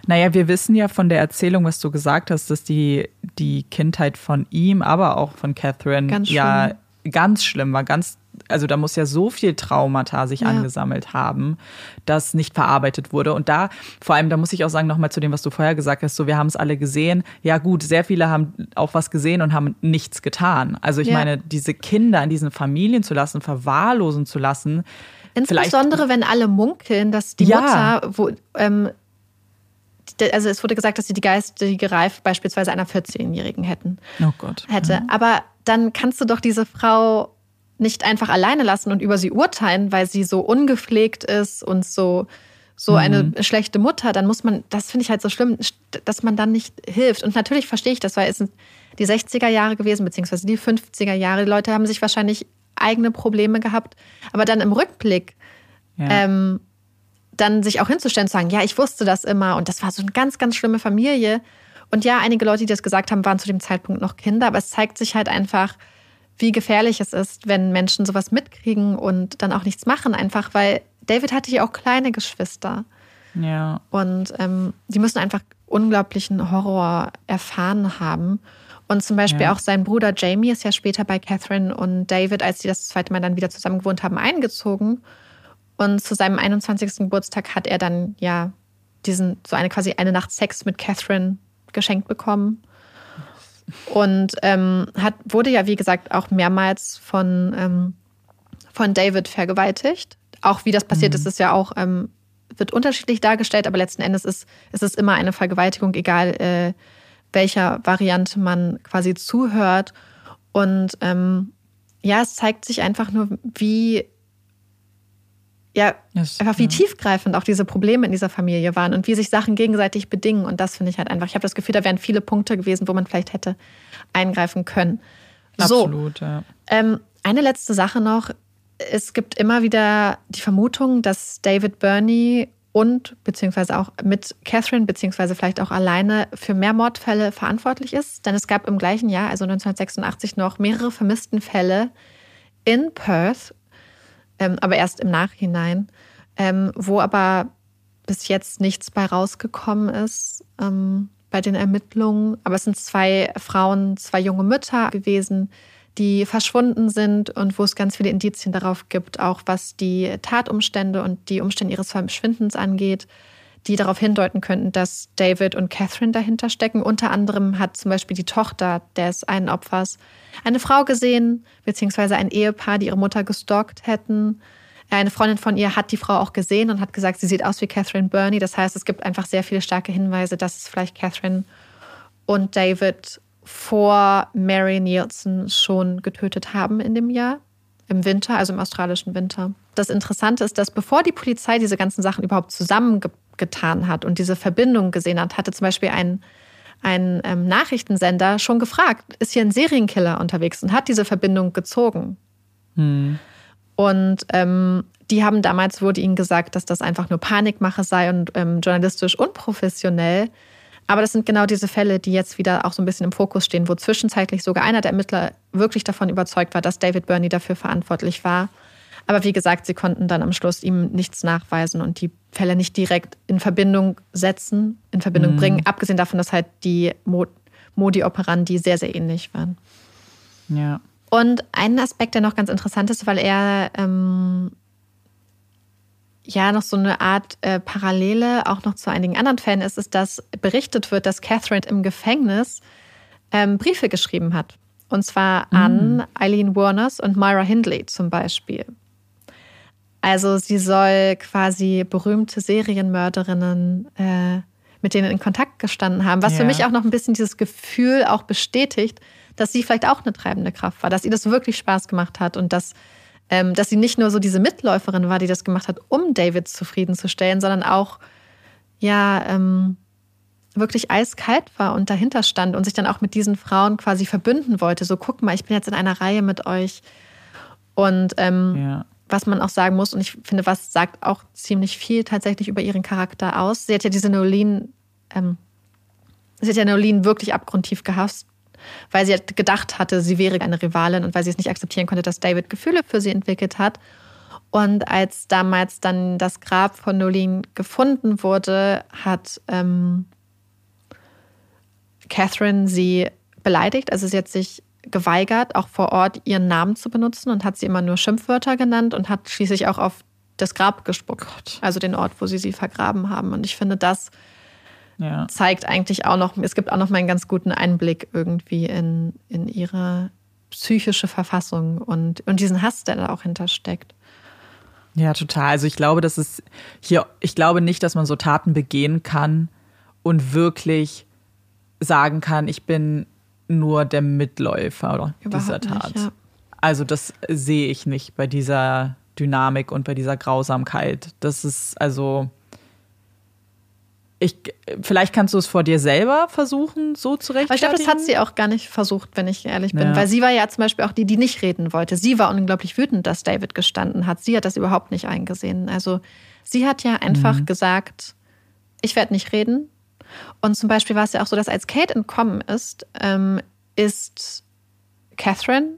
Naja, wir wissen ja von der Erzählung, was du gesagt hast, dass die, die Kindheit von ihm, aber auch von Catherine Ganz ja ganz schlimm war, ganz also da muss ja so viel Traumata sich Ja. angesammelt haben, das nicht verarbeitet wurde. Und da, vor allem, da muss ich auch sagen, nochmal zu dem, was du vorher gesagt hast, so wir haben es alle gesehen. Ja, gut, sehr viele haben auch was gesehen und haben nichts getan. Also ich Ja. meine, diese Kinder in diesen Familien zu lassen, verwahrlosen zu lassen. Insbesondere, wenn alle munkeln, dass die Ja. Mutter, wo, ähm, also es wurde gesagt, dass sie die geistige Reife beispielsweise einer 14-Jährigen hätten. Oh Gott. hätte. Aber dann kannst du doch diese Frau nicht einfach alleine lassen und über sie urteilen, weil sie so ungepflegt ist und so so eine schlechte Mutter, dann muss man, das finde ich halt so schlimm, dass man dann nicht hilft. Und natürlich verstehe ich das, weil es sind die 60er Jahre gewesen, beziehungsweise die 50er Jahre. Die Leute haben sich wahrscheinlich eigene Probleme gehabt. Aber dann im Rückblick Ja. ähm, dann sich auch hinzustellen, zu sagen, ja, ich wusste das immer und das war so eine ganz, ganz schlimme Familie. Und ja, einige Leute, die das gesagt haben, waren zu dem Zeitpunkt noch Kinder, aber es zeigt sich halt einfach, wie gefährlich es ist, wenn Menschen sowas mitkriegen und dann auch nichts machen, einfach weil David hatte ja auch kleine Geschwister ja. und ähm, die müssen einfach unglaublichen Horror erfahren haben. Und zum Beispiel Ja. auch sein Bruder Jamie ist ja später bei Catherine und David, als sie das zweite Mal dann wieder zusammen gewohnt haben, eingezogen. Und zu seinem 21. Geburtstag hat er dann ja diesen, so eine quasi eine Nacht Sex mit Catherine geschenkt bekommen. Und ähm, hat, wurde ja, wie gesagt, auch mehrmals von, ähm, von David vergewaltigt. Auch wie das passiert ist, ist ja auch, ähm, wird unterschiedlich dargestellt, aber letzten Endes ist, ist es immer eine Vergewaltigung, egal äh, welcher Variante man quasi zuhört. Und ähm, ja, es zeigt sich einfach nur, wie ja, Das- einfach wie ja. tiefgreifend auch diese Probleme in dieser Familie waren und wie sich Sachen gegenseitig bedingen. Und das finde ich halt einfach. Ich habe das Gefühl, da wären viele Punkte gewesen, wo man vielleicht hätte eingreifen können. So, Absolut, ja. ähm, eine letzte Sache noch. Es gibt immer wieder die Vermutung, dass David Burney und beziehungsweise auch mit Catherine, beziehungsweise vielleicht auch alleine für mehr Mordfälle verantwortlich ist. Denn es gab im gleichen Jahr, also 1986, noch mehrere vermissten Fälle in Perth, ähm, aber erst im Nachhinein, ähm, wo aber bis jetzt nichts bei rausgekommen ist ähm, bei den Ermittlungen. Aber es sind zwei Frauen, zwei junge Mütter gewesen, die verschwunden sind und wo es ganz viele Indizien darauf gibt, auch was die Tatumstände und die Umstände ihres Verschwindens angeht, die darauf hindeuten könnten, dass David und Catherine dahinter stecken. Unter anderem hat zum Beispiel die Tochter des einen Opfers eine Frau gesehen, beziehungsweise ein Ehepaar, die ihre Mutter gestalkt hätten. Eine Freundin von ihr hat die Frau auch gesehen und hat gesagt, sie sieht aus wie Catherine Burney. Das heißt, es gibt einfach sehr viele starke Hinweise, dass es vielleicht Catherine und David vor Mary Nielsen schon getötet haben in dem Jahr, im Winter, also im australischen Winter. Das Interessante ist, dass bevor die Polizei diese ganzen Sachen überhaupt zusammengetan hat und diese Verbindung gesehen hat, hatte zum Beispiel ein, ein ähm, Nachrichtensender schon gefragt, ist hier ein Serienkiller unterwegs und hat diese Verbindung gezogen. Und ähm, die haben damals, wurde ihnen gesagt, dass das einfach nur Panikmache sei und ähm, journalistisch unprofessionell. Aber das sind genau diese Fälle, die jetzt wieder auch so ein bisschen im Fokus stehen, wo zwischenzeitlich sogar einer der Ermittler wirklich davon überzeugt war, dass David Burney dafür verantwortlich war. Aber wie gesagt, sie konnten dann am Schluss ihm nichts nachweisen und die Fälle nicht direkt in Verbindung setzen, in Verbindung bringen, abgesehen davon, dass halt die Mo- Modi operandi sehr, sehr ähnlich waren. Ja. Und ein Aspekt, der noch ganz interessant ist, weil er ähm, ja noch so eine Art äh, Parallele auch noch zu einigen anderen Fällen ist, ist, dass berichtet wird, dass Catherine im Gefängnis ähm, Briefe geschrieben hat. Und zwar an Eileen Warners und Myra Hindley zum Beispiel. Also sie soll quasi berühmte Serienmörderinnen äh, mit denen in Kontakt gestanden haben, was für Ja. mich auch noch ein bisschen dieses Gefühl auch bestätigt, dass sie vielleicht auch eine treibende Kraft war, dass ihr das wirklich Spaß gemacht hat und dass, ähm, dass sie nicht nur so diese Mitläuferin war, die das gemacht hat, um David zufriedenzustellen, sondern auch ja ähm, wirklich eiskalt war und dahinter stand und sich dann auch mit diesen Frauen quasi verbünden wollte. So, guck mal, ich bin jetzt in einer Reihe mit euch. Und ähm, Ja. Was man auch sagen muss, und ich finde, was sagt auch ziemlich viel tatsächlich über ihren Charakter aus. Sie hat ja diese Nolene, ähm, sie hat ja Nolene wirklich abgrundtief gehasst, weil sie halt gedacht hatte, sie wäre eine Rivalin und weil sie es nicht akzeptieren konnte, dass David Gefühle für sie entwickelt hat. Und als damals dann das Grab von Nolene gefunden wurde, hat ähm, Catherine sie beleidigt. Also sie hat sich geweigert, auch vor Ort ihren Namen zu benutzen und hat sie immer nur Schimpfwörter genannt und hat schließlich auch auf das Grab gespuckt, also den Ort, wo sie sie vergraben haben. Und ich finde, das ja. zeigt eigentlich auch noch, es gibt auch noch mal einen ganz guten Einblick irgendwie in, in ihre psychische Verfassung und, und diesen Hass, der da auch hintersteckt. Ja, total. Also ich glaube, dass es hier, ich glaube nicht, dass man so Taten begehen kann und wirklich sagen kann, ich bin nur der Mitläufer oder dieser Tat. Nicht, ja. Also das sehe ich nicht bei dieser Dynamik und bei dieser Grausamkeit. Das ist also ich, vielleicht kannst du es vor dir selber versuchen, so zu rechtfertigen. ich glaube, das hat sie auch gar nicht versucht, wenn ich ehrlich bin. Ja. Weil sie war ja zum Beispiel auch die, die nicht reden wollte. Sie war unglaublich wütend, dass David gestanden hat. Sie hat das überhaupt nicht eingesehen. Also sie hat ja einfach mhm. gesagt, ich werde nicht reden. Und zum Beispiel war es ja auch so, dass als Kate entkommen ist, ähm, ist Catherine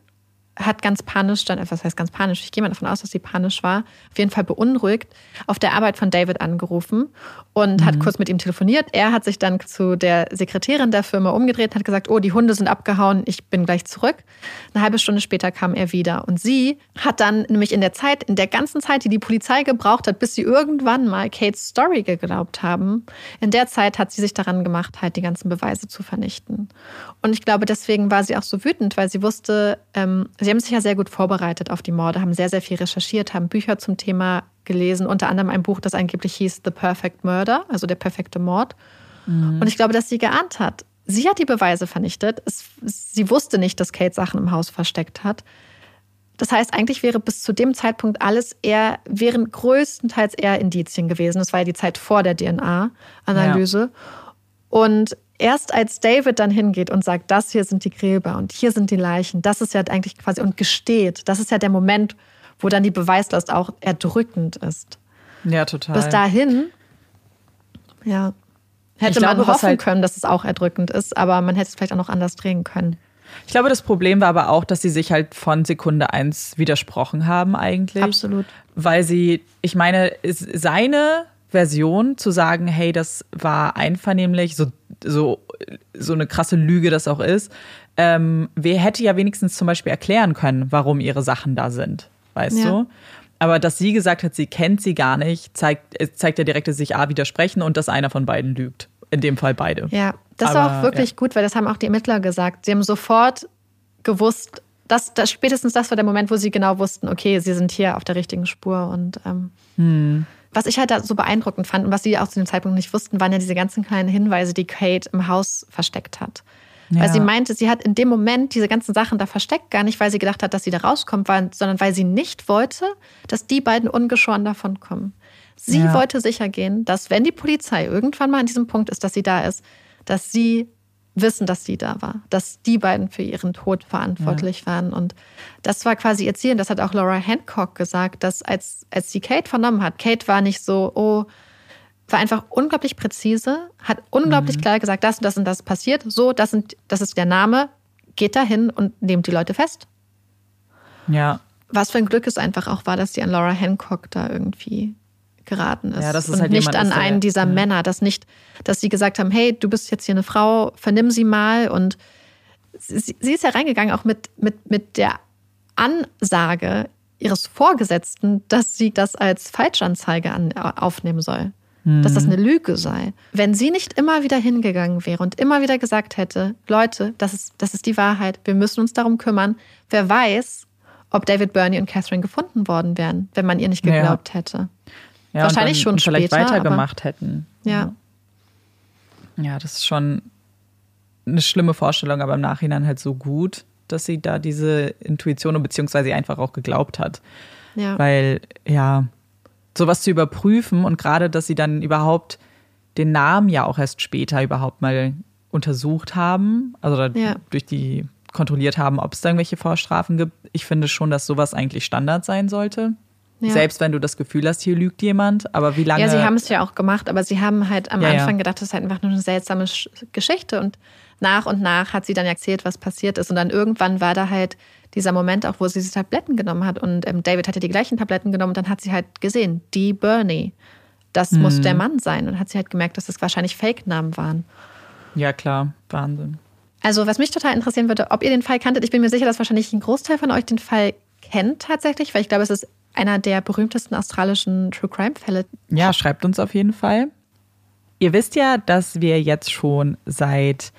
hat ganz panisch dann, was heißt ganz panisch, ich gehe mal davon aus, dass sie panisch war, auf jeden Fall beunruhigt, auf der Arbeit von David angerufen und mhm. hat kurz mit ihm telefoniert. Er hat sich dann zu der Sekretärin der Firma umgedreht und hat gesagt, oh, die Hunde sind abgehauen, ich bin gleich zurück. Eine halbe Stunde später kam er wieder und sie hat dann nämlich in der Zeit, in der ganzen Zeit, die die Polizei gebraucht hat, bis sie irgendwann mal Kates Story geglaubt haben, in der Zeit hat sie sich daran gemacht, halt die ganzen Beweise zu vernichten. Und ich glaube, deswegen war sie auch so wütend, weil sie wusste, ähm, Sie haben sich ja sehr gut vorbereitet auf die Morde, haben sehr, sehr viel recherchiert, haben Bücher zum Thema gelesen, unter anderem ein Buch, das angeblich hieß The Perfect Murder, also der perfekte Mord. Mhm. Und ich glaube, dass sie geahnt hat. Sie hat die Beweise vernichtet. Es, sie wusste nicht, dass Kate Sachen im Haus versteckt hat. Das heißt, eigentlich wäre bis zu dem Zeitpunkt alles eher, wären größtenteils eher Indizien gewesen. Das war ja die Zeit vor der DNA-Analyse. Ja. Und erst als David dann hingeht und sagt, das hier sind die Gräber und hier sind die Leichen, das ist ja eigentlich quasi und gesteht, das ist ja der Moment, wo dann die Beweislast auch erdrückend ist. Ja, total. Bis dahin, ja, hätte glaube, man hoffen halt können, dass es auch erdrückend ist, aber man hätte es vielleicht auch noch anders drehen können. Ich glaube, das Problem war aber auch, dass sie sich halt von Sekunde eins widersprochen haben eigentlich. Absolut. Weil sie, ich meine, seine Version zu sagen, hey, das war einvernehmlich, so, so, so eine krasse Lüge das auch ist, ähm, wer hätte ja wenigstens zum Beispiel erklären können, warum ihre Sachen da sind, weißt ja. du? Aber dass sie gesagt hat, sie kennt sie gar nicht, zeigt, zeigt ja direkt, dass sich A widersprechen und dass einer von beiden lügt. In dem Fall beide. Ja, das Aber, war auch wirklich ja. gut, weil das haben auch die Ermittler gesagt. Sie haben sofort gewusst, dass, dass spätestens das war der Moment, wo sie genau wussten, okay, sie sind hier auf der richtigen Spur und ähm, hm was ich halt da so beeindruckend fand und was sie auch zu dem Zeitpunkt nicht wussten, waren ja diese ganzen kleinen Hinweise, die Kate im Haus versteckt hat. Ja. Weil sie meinte, sie hat in dem Moment diese ganzen Sachen da versteckt, gar nicht, weil sie gedacht hat, dass sie da rauskommt, sondern weil sie nicht wollte, dass die beiden ungeschoren davon kommen. Sie ja. wollte sicher gehen, dass wenn die Polizei irgendwann mal an diesem Punkt ist, dass sie da ist, dass sie wissen, dass sie da war, dass die beiden für ihren Tod verantwortlich ja. waren. Und das war quasi ihr Ziel. Und das hat auch Laura Hancock gesagt, dass als, als sie Kate vernommen hat, Kate war nicht so, oh, war einfach unglaublich präzise, hat unglaublich mhm. klar gesagt, das und das und das passiert, so, das, sind, das ist der Name, geht dahin und nehmt die Leute fest. Ja. Was für ein Glück es einfach auch war, dass sie an Laura Hancock da irgendwie geraten ist. Ja, das ist und halt nicht an einen dieser ja. Männer, dass nicht, dass sie gesagt haben, hey, du bist jetzt hier eine Frau, vernimm sie mal. Und sie, sie ist ja reingegangen auch mit, mit, mit der Ansage ihres Vorgesetzten, dass sie das als Falschanzeige an, aufnehmen soll. Mhm. Dass das eine Lüge sei. Wenn sie nicht immer wieder hingegangen wäre und immer wieder gesagt hätte, Leute, das ist, das ist die Wahrheit, wir müssen uns darum kümmern, wer weiß, ob David Burney und Catherine gefunden worden wären, wenn man ihr nicht geglaubt ja. hätte. Ja, Wahrscheinlich schon vielleicht später, weitergemacht hätten. Ja. Ja, das ist schon eine schlimme Vorstellung, aber im Nachhinein halt so gut, dass sie da diese Intuition beziehungsweise einfach auch geglaubt hat. Ja. Weil, ja, sowas zu überprüfen und gerade, dass sie dann überhaupt den Namen ja auch erst später überhaupt mal untersucht haben, also ja. durch die kontrolliert haben, ob es da irgendwelche Vorstrafen gibt. Ich finde schon, dass sowas eigentlich Standard sein sollte. Ja. Selbst wenn du das Gefühl hast, hier lügt jemand, aber wie lange. Ja, sie haben es ja auch gemacht, aber sie haben halt am ja, Anfang gedacht, das ist halt einfach nur eine seltsame Geschichte und nach und nach hat sie dann erzählt, was passiert ist und dann irgendwann war da halt dieser Moment auch, wo sie diese Tabletten genommen hat und ähm, David hatte die gleichen Tabletten genommen und dann hat sie halt gesehen, die Bernie, das mhm. muss der Mann sein und hat sie halt gemerkt, dass das wahrscheinlich Fake-Namen waren. Ja, klar, Wahnsinn. Also, was mich total interessieren würde, ob ihr den Fall kanntet. Ich bin mir sicher, dass wahrscheinlich ein Großteil von euch den Fall kennt tatsächlich, weil ich glaube, es ist einer der berühmtesten australischen True Crime Fälle. Ja, schreibt uns auf jeden Fall. Ihr wisst ja, dass wir jetzt schon seit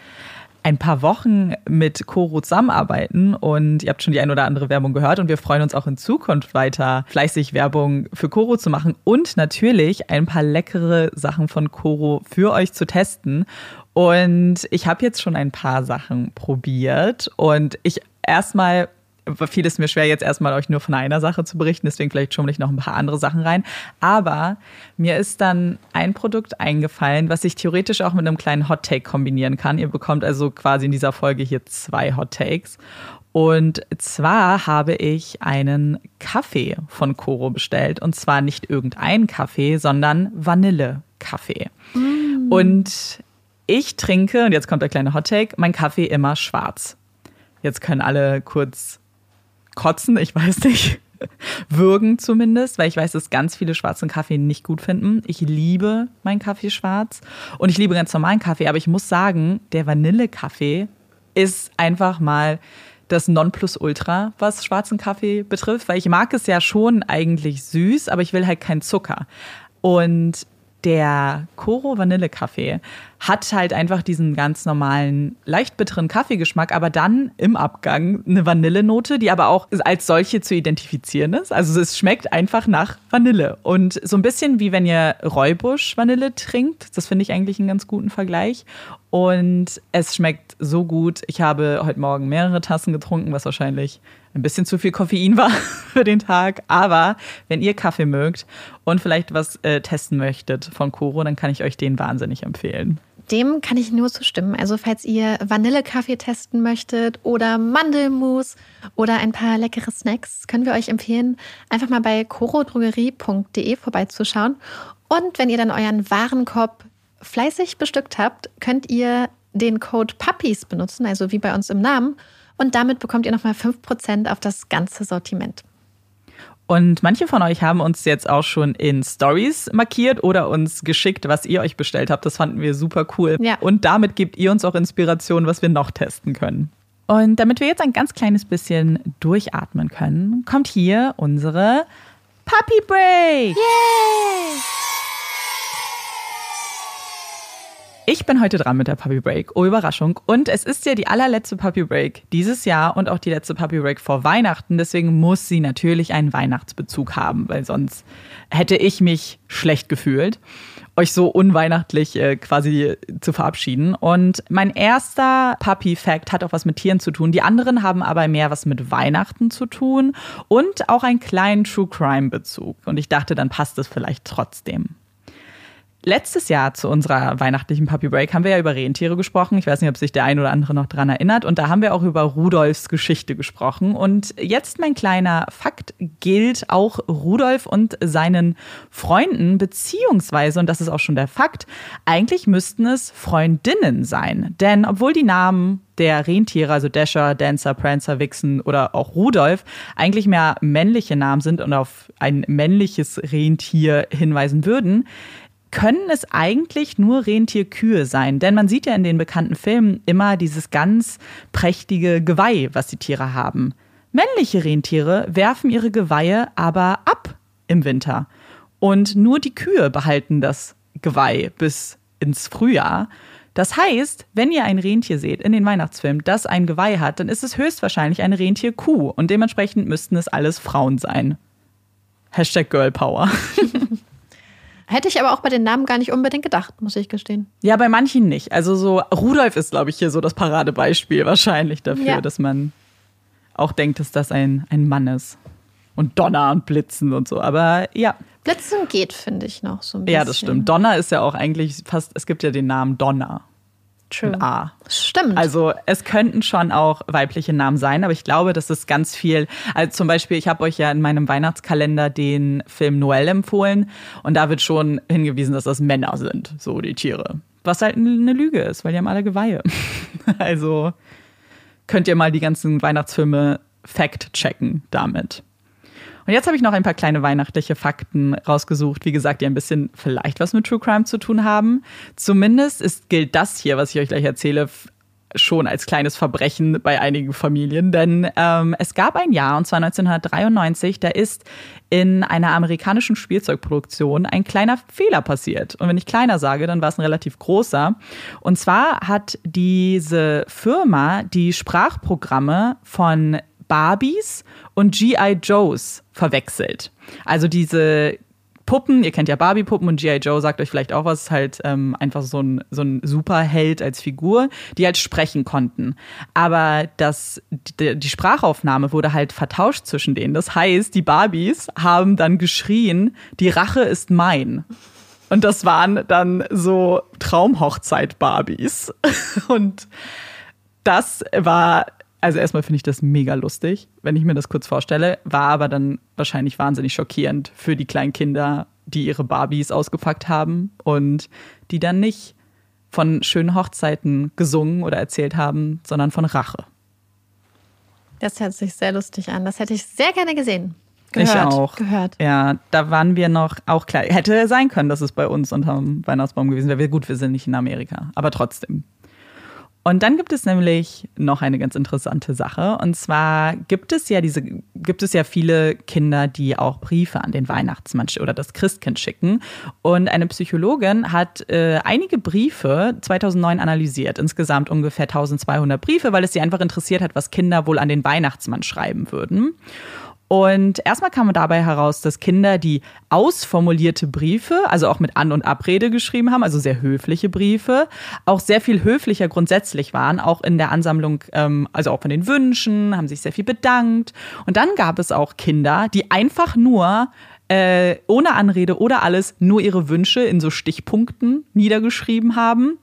ein paar Wochen mit Koro zusammenarbeiten und ihr habt schon die ein oder andere Werbung gehört und wir freuen uns auch in Zukunft weiter fleißig Werbung für Koro zu machen und natürlich ein paar leckere Sachen von Koro für euch zu testen. Und ich habe jetzt schon ein paar Sachen probiert und ich erstmal fiel es mir schwer, jetzt erstmal euch nur von einer Sache zu berichten, deswegen vielleicht schummel ich noch ein paar andere Sachen rein. Aber mir ist dann ein Produkt eingefallen, was ich theoretisch auch mit einem kleinen Hot Take kombinieren kann. Ihr bekommt also quasi in dieser Folge hier zwei Hot Takes. Und zwar habe ich einen Kaffee von Coro bestellt. Und zwar nicht irgendein Kaffee, sondern Vanille-Kaffee. Mm. Und ich trinke, und jetzt kommt der kleine Hot Take, mein Kaffee immer schwarz. Jetzt können alle kurz kotzen, ich weiß nicht. Würgen zumindest, weil ich weiß, dass ganz viele schwarzen Kaffee nicht gut finden. Ich liebe meinen Kaffee schwarz und ich liebe ganz normalen Kaffee, aber ich muss sagen, der Vanillekaffee ist einfach mal das Nonplusultra, was schwarzen Kaffee betrifft, weil ich mag es ja schon eigentlich süß, aber ich will halt keinen Zucker. Und der Koro Vanillekaffee hat halt einfach diesen ganz normalen, leicht bitteren Kaffeegeschmack, aber dann im Abgang eine Vanillenote, die aber auch als solche zu identifizieren ist. Also es schmeckt einfach nach Vanille. Und so ein bisschen wie wenn ihr Räubusch Vanille trinkt. Das finde ich eigentlich einen ganz guten Vergleich. Und es schmeckt so gut. Ich habe heute Morgen mehrere Tassen getrunken, was wahrscheinlich ein bisschen zu viel Koffein war <laughs> für den Tag. Aber wenn ihr Kaffee mögt und vielleicht was äh, testen möchtet von Koro, dann kann ich euch den wahnsinnig empfehlen. Dem kann ich nur zustimmen. Also falls ihr Vanillekaffee testen möchtet oder Mandelmus oder ein paar leckere Snacks, können wir euch empfehlen, einfach mal bei corodrogerie.de vorbeizuschauen. Und wenn ihr dann euren Warenkorb fleißig bestückt habt, könnt ihr den Code Puppies benutzen, also wie bei uns im Namen. Und damit bekommt ihr nochmal 5% auf das ganze Sortiment. Und manche von euch haben uns jetzt auch schon in Stories markiert oder uns geschickt, was ihr euch bestellt habt. Das fanden wir super cool. Ja. Und damit gebt ihr uns auch Inspiration, was wir noch testen können. Und damit wir jetzt ein ganz kleines bisschen durchatmen können, kommt hier unsere Puppy Break. Yay! Ich bin heute dran mit der Puppy Break. Oh, Überraschung. Und es ist ja die allerletzte Puppy Break dieses Jahr und auch die letzte Puppy Break vor Weihnachten. Deswegen muss sie natürlich einen Weihnachtsbezug haben, weil sonst hätte ich mich schlecht gefühlt, euch so unweihnachtlich äh, quasi zu verabschieden. Und mein erster Puppy-Fact hat auch was mit Tieren zu tun. Die anderen haben aber mehr was mit Weihnachten zu tun und auch einen kleinen True Crime-Bezug. Und ich dachte, dann passt es vielleicht trotzdem. Letztes Jahr zu unserer weihnachtlichen Puppy Break haben wir ja über Rentiere gesprochen. Ich weiß nicht, ob sich der ein oder andere noch dran erinnert. Und da haben wir auch über Rudolfs Geschichte gesprochen. Und jetzt mein kleiner Fakt gilt auch Rudolf und seinen Freunden, beziehungsweise, und das ist auch schon der Fakt, eigentlich müssten es Freundinnen sein. Denn obwohl die Namen der Rentiere, also Dasher, Dancer, Prancer, Vixen oder auch Rudolf, eigentlich mehr männliche Namen sind und auf ein männliches Rentier hinweisen würden, können es eigentlich nur Rentierkühe sein. Denn man sieht ja in den bekannten Filmen immer dieses ganz prächtige Geweih, was die Tiere haben. Männliche Rentiere werfen ihre Geweihe aber ab im Winter. Und nur die Kühe behalten das Geweih bis ins Frühjahr. Das heißt, wenn ihr ein Rentier seht in den Weihnachtsfilmen, das ein Geweih hat, dann ist es höchstwahrscheinlich eine Rentierkuh und dementsprechend müssten es alles Frauen sein. Hashtag Girl Power. <laughs> Hätte ich aber auch bei den Namen gar nicht unbedingt gedacht, muss ich gestehen. Ja, bei manchen nicht. Also so Rudolf ist, glaube ich, hier so das Paradebeispiel wahrscheinlich dafür, ja. dass man auch denkt, dass das ein, ein Mann ist. Und Donner und Blitzen und so. Aber ja. Blitzen geht, finde ich, noch so ein bisschen. Ja, das stimmt. Donner ist ja auch eigentlich fast, es gibt ja den Namen Donner. True. A. Stimmt. Also es könnten schon auch weibliche Namen sein, aber ich glaube, das ist ganz viel. Also zum Beispiel, ich habe euch ja in meinem Weihnachtskalender den Film Noel empfohlen und da wird schon hingewiesen, dass das Männer sind, so die Tiere. Was halt eine Lüge ist, weil die haben alle Geweihe. <laughs> also könnt ihr mal die ganzen Weihnachtsfilme fact checken damit. Und jetzt habe ich noch ein paar kleine weihnachtliche Fakten rausgesucht, wie gesagt, die ein bisschen vielleicht was mit True Crime zu tun haben. Zumindest ist, gilt das hier, was ich euch gleich erzähle, schon als kleines Verbrechen bei einigen Familien. Denn ähm, es gab ein Jahr, und zwar 1993, da ist in einer amerikanischen Spielzeugproduktion ein kleiner Fehler passiert. Und wenn ich kleiner sage, dann war es ein relativ großer. Und zwar hat diese Firma die Sprachprogramme von Barbies und G.I. Joes verwechselt. Also diese Puppen, ihr kennt ja Barbie-Puppen und G.I. Joe sagt euch vielleicht auch was, halt ähm, einfach so ein, so ein Superheld als Figur, die halt sprechen konnten. Aber das, die, die Sprachaufnahme wurde halt vertauscht zwischen denen. Das heißt, die Barbies haben dann geschrien, die Rache ist mein. Und das waren dann so Traumhochzeit-Barbies. <laughs> Und das war also erstmal finde ich das mega lustig, wenn ich mir das kurz vorstelle, war aber dann wahrscheinlich wahnsinnig schockierend für die kleinen Kinder, die ihre Barbies ausgepackt haben und die dann nicht von schönen Hochzeiten gesungen oder erzählt haben, sondern von Rache. Das hört sich sehr lustig an. Das hätte ich sehr gerne gesehen. Gehört, ich auch. Gehört. Ja, da waren wir noch auch klar. Hätte sein können, dass es bei uns unterm Weihnachtsbaum gewesen wäre. Gut, wir sind nicht in Amerika, aber trotzdem. Und dann gibt es nämlich noch eine ganz interessante Sache. Und zwar gibt es ja diese, gibt es ja viele Kinder, die auch Briefe an den Weihnachtsmann oder das Christkind schicken. Und eine Psychologin hat äh, einige Briefe 2009 analysiert. Insgesamt ungefähr 1200 Briefe, weil es sie einfach interessiert hat, was Kinder wohl an den Weihnachtsmann schreiben würden. Und erstmal kam dabei heraus, dass Kinder, die ausformulierte Briefe, also auch mit An- und Abrede geschrieben haben, also sehr höfliche Briefe, auch sehr viel höflicher grundsätzlich waren, auch in der Ansammlung, ähm, also auch von den Wünschen, haben sich sehr viel bedankt. Und dann gab es auch Kinder, die einfach nur äh, ohne Anrede oder alles nur ihre Wünsche in so Stichpunkten niedergeschrieben haben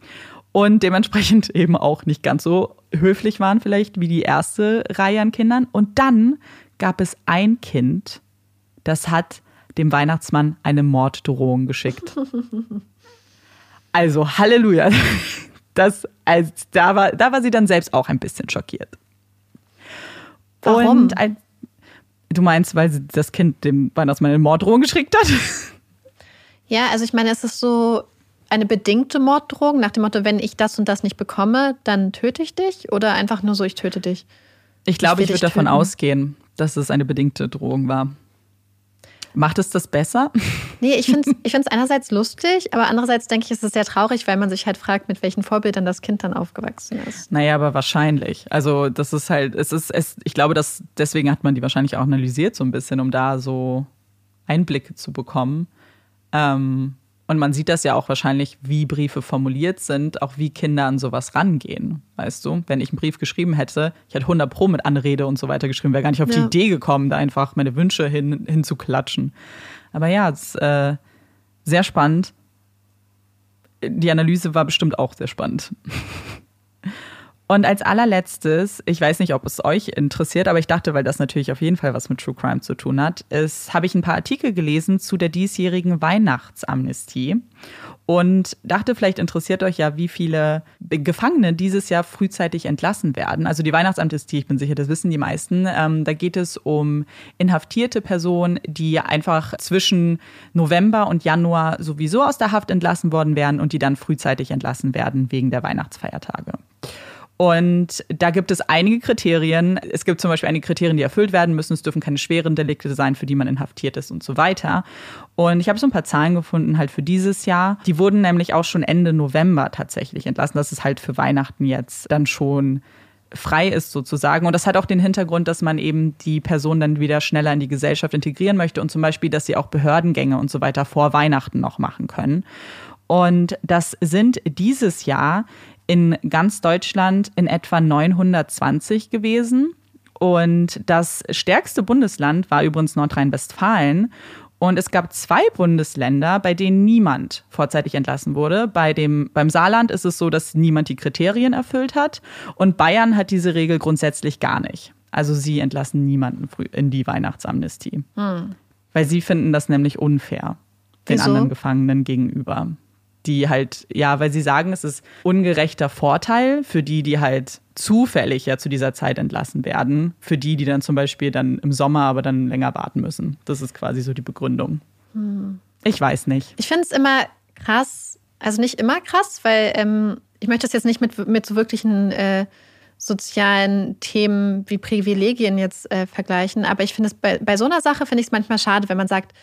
und dementsprechend <laughs> eben auch nicht ganz so höflich waren vielleicht wie die erste Reihe an Kindern. Und dann gab es ein Kind, das hat dem Weihnachtsmann eine Morddrohung geschickt. <laughs> Also Halleluja. Das, also, da, war, da war sie dann selbst auch ein bisschen schockiert. Warum? Und ein, du meinst, weil sie das Kind dem Weihnachtsmann eine Morddrohung geschickt hat? Ja, also ich meine, es ist so eine bedingte Morddrohung nach dem Motto, wenn ich das und das nicht bekomme, dann töte ich dich oder einfach nur so, ich töte dich. Ich glaube, ich, dich würde davon ausgehen, dass es eine bedingte Drohung war. Macht es das besser? <laughs> Nee, ich finde es ich find's einerseits lustig, aber andererseits denke ich, es ist sehr traurig, weil man sich halt fragt, mit welchen Vorbildern das Kind dann aufgewachsen ist. Naja, aber wahrscheinlich. Also, das ist halt, es ist, es, ich glaube, dass deswegen hat man die wahrscheinlich auch analysiert, so ein bisschen, um da so Einblicke zu bekommen. Ähm, und man sieht das ja auch wahrscheinlich, wie Briefe formuliert sind, auch wie Kinder an sowas rangehen. Weißt du, wenn ich einen Brief geschrieben hätte, ich hätte 100 Pro mit Anrede und so weiter geschrieben, wäre gar nicht auf die Ja. Idee gekommen, da einfach meine Wünsche hin, hinzuklatschen. Aber ja, es ist äh, sehr spannend. Die Analyse war bestimmt auch sehr spannend. <laughs> Und als allerletztes, ich weiß nicht, ob es euch interessiert, aber ich dachte, weil das natürlich auf jeden Fall was mit True Crime zu tun hat, ist, habe ich ein paar Artikel gelesen zu der diesjährigen Weihnachtsamnestie und dachte, vielleicht interessiert euch ja, wie viele Gefangene dieses Jahr frühzeitig entlassen werden. Also die Weihnachtsamnestie, ich bin sicher, das wissen die meisten. Ähm, da geht es um inhaftierte Personen, die einfach zwischen November und Januar sowieso aus der Haft entlassen worden wären und die dann frühzeitig entlassen werden wegen der Weihnachtsfeiertage. Und da gibt es einige Kriterien. Es gibt zum Beispiel einige Kriterien, die erfüllt werden müssen. Es dürfen keine schweren Delikte sein, für die man inhaftiert ist und so weiter. Und ich habe so ein paar Zahlen gefunden halt für dieses Jahr. Die wurden nämlich auch schon Ende November tatsächlich entlassen. Das ist halt für Weihnachten jetzt dann schon frei ist sozusagen. Und das hat auch den Hintergrund, dass man eben die Person dann wieder schneller in die Gesellschaft integrieren möchte und zum Beispiel, dass sie auch Behördengänge und so weiter vor Weihnachten noch machen können. Und das sind dieses Jahr in ganz Deutschland in etwa 920 gewesen. Und das stärkste Bundesland war übrigens Nordrhein-Westfalen. Und es gab zwei Bundesländer, bei denen niemand vorzeitig entlassen wurde. Bei dem, beim Saarland ist es so, dass niemand die Kriterien erfüllt hat. Und Bayern hat diese Regel grundsätzlich gar nicht. Also sie entlassen niemanden in die Weihnachtsamnestie. Hm. Weil sie finden das nämlich unfair den Wieso? anderen Gefangenen gegenüber. Die halt, ja, weil sie sagen, es ist ungerechter Vorteil für die, die halt zufällig ja zu dieser Zeit entlassen werden, für die, die dann zum Beispiel dann im Sommer aber dann länger warten müssen. Das ist quasi so die Begründung. Hm. Ich weiß nicht. Ich finde es immer krass, also nicht immer krass, weil ähm, ich möchte das jetzt nicht mit, mit so wirklichen äh, sozialen Themen wie Privilegien jetzt äh, vergleichen, aber ich finde es bei, bei so einer Sache finde ich es manchmal schade, wenn man sagt,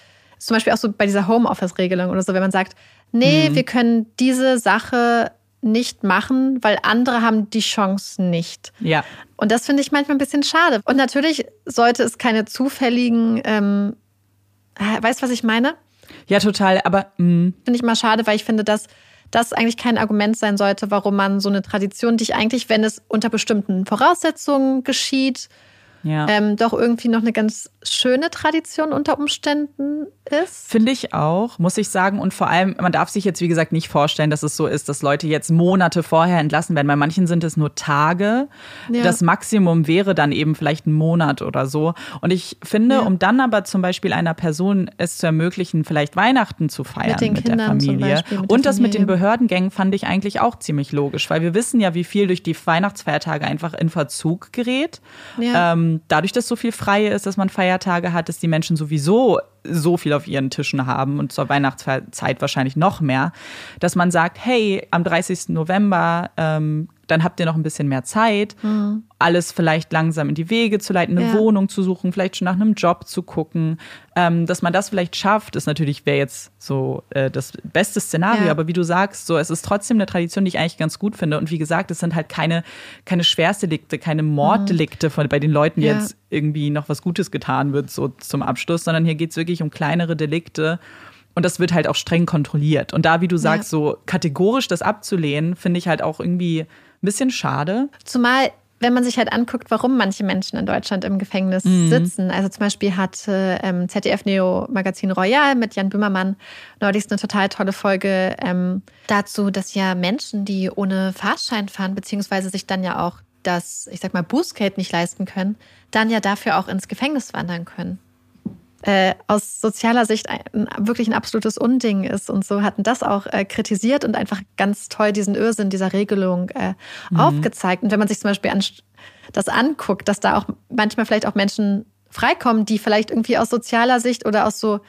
zum Beispiel auch so bei dieser Homeoffice-Regelung oder so, wenn man sagt, nee, mhm. wir können diese Sache nicht machen, weil andere haben die Chance nicht. Ja. Und das finde ich manchmal ein bisschen schade. Und natürlich sollte es keine zufälligen, ähm, äh, weißt du, was ich meine? Ja, total. Aber mm. finde ich mal schade, weil ich finde, dass das eigentlich kein Argument sein sollte, warum man so eine Tradition, die ich eigentlich, wenn es unter bestimmten Voraussetzungen geschieht, ja. ähm, doch irgendwie noch eine ganz schöne Tradition unter Umständen ist. Finde ich auch, muss ich sagen. Und vor allem, man darf sich jetzt, wie gesagt, nicht vorstellen, dass es so ist, dass Leute jetzt Monate vorher entlassen werden. Bei manchen sind es nur Tage. Ja. Das Maximum wäre dann eben vielleicht ein Monat oder so. Und ich finde, ja. um dann aber zum Beispiel einer Person es zu ermöglichen, vielleicht Weihnachten zu feiern mit, mit der Familie. Beispiel, mit und das Familie. mit den Behördengängen fand ich eigentlich auch ziemlich logisch, weil wir wissen ja, wie viel durch die Weihnachtsfeiertage einfach in Verzug gerät. Ja. Ähm, dadurch, dass so viel frei ist, dass man Feiertage hat, dass die Menschen sowieso so viel auf ihren Tischen haben und zur Weihnachtszeit wahrscheinlich noch mehr, dass man sagt, hey, am 30. November ähm, dann habt ihr noch ein bisschen mehr Zeit, mhm. alles vielleicht langsam in die Wege zu leiten, eine ja. Wohnung zu suchen, vielleicht schon nach einem Job zu gucken. Ähm, dass man das vielleicht schafft, ist natürlich, wäre jetzt so äh, das beste Szenario. Ja. Aber wie du sagst, so, es ist trotzdem eine Tradition, die ich eigentlich ganz gut finde. Und wie gesagt, es sind halt keine, keine Schwerstdelikte, keine Morddelikte mhm. von, bei den Leuten, die ja. jetzt irgendwie noch was Gutes getan wird, so zum Abschluss, sondern hier geht es wirklich um kleinere Delikte. Und das wird halt auch streng kontrolliert. Und da, wie du sagst, so kategorisch das abzulehnen, finde ich halt auch irgendwie ein bisschen schade. Zumal wenn man sich halt anguckt, warum manche Menschen in Deutschland im Gefängnis mhm. sitzen. Also zum Beispiel hat ähm, ZDF Neo Magazin Royal mit Jan Böhmermann neulich eine total tolle Folge ähm, dazu, dass ja Menschen, die ohne Fahrschein fahren, beziehungsweise sich dann ja auch das, ich sag mal, Bußgeld nicht leisten können, dann ja dafür auch ins Gefängnis wandern können äh, aus sozialer Sicht ein, wirklich ein absolutes Unding ist und so hatten das auch äh, kritisiert und einfach ganz toll diesen Irrsinn dieser Regelung äh, mhm. aufgezeigt. Und wenn man sich zum Beispiel an, das anguckt, dass da auch manchmal vielleicht auch Menschen freikommen, die vielleicht irgendwie aus sozialer Sicht oder aus so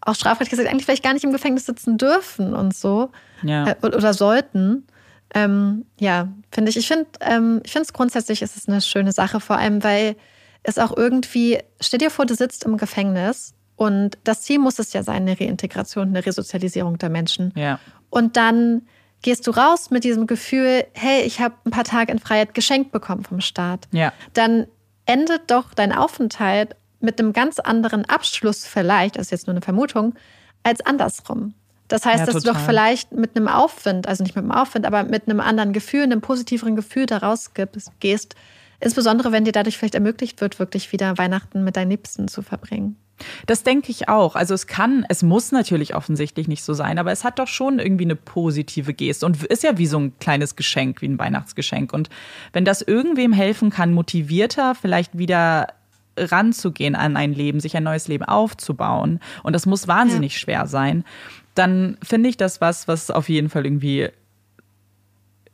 auch strafrechtlich gesagt eigentlich vielleicht gar nicht im Gefängnis sitzen dürfen und so ja. äh, oder sollten. Ähm, ja, finde ich. Ich finde, ähm, ich finde es grundsätzlich ist es eine schöne Sache, vor allem weil ist auch irgendwie, stell dir vor, du sitzt im Gefängnis und das Ziel muss es ja sein, eine Reintegration, eine Resozialisierung der Menschen. Ja. Und dann gehst du raus mit diesem Gefühl, hey, ich habe ein paar Tage in Freiheit geschenkt bekommen vom Staat. Ja. Dann endet doch dein Aufenthalt mit einem ganz anderen Abschluss vielleicht, das ist jetzt nur eine Vermutung, als andersrum. Das heißt, ja, dass total. du doch vielleicht mit einem Aufwind, also nicht mit einem Aufwind, aber mit einem anderen Gefühl, einem positiveren Gefühl daraus gehst, Insbesondere, wenn dir dadurch vielleicht ermöglicht wird, wirklich wieder Weihnachten mit deinen Liebsten zu verbringen. Das denke ich auch. Also es kann, es muss natürlich offensichtlich nicht so sein, aber es hat doch schon irgendwie eine positive Geste und ist ja wie so ein kleines Geschenk, wie ein Weihnachtsgeschenk. Und wenn das irgendwem helfen kann, motivierter vielleicht wieder ranzugehen an ein Leben, sich ein neues Leben aufzubauen, und das muss wahnsinnig ja. schwer sein, dann finde ich das was, was auf jeden Fall irgendwie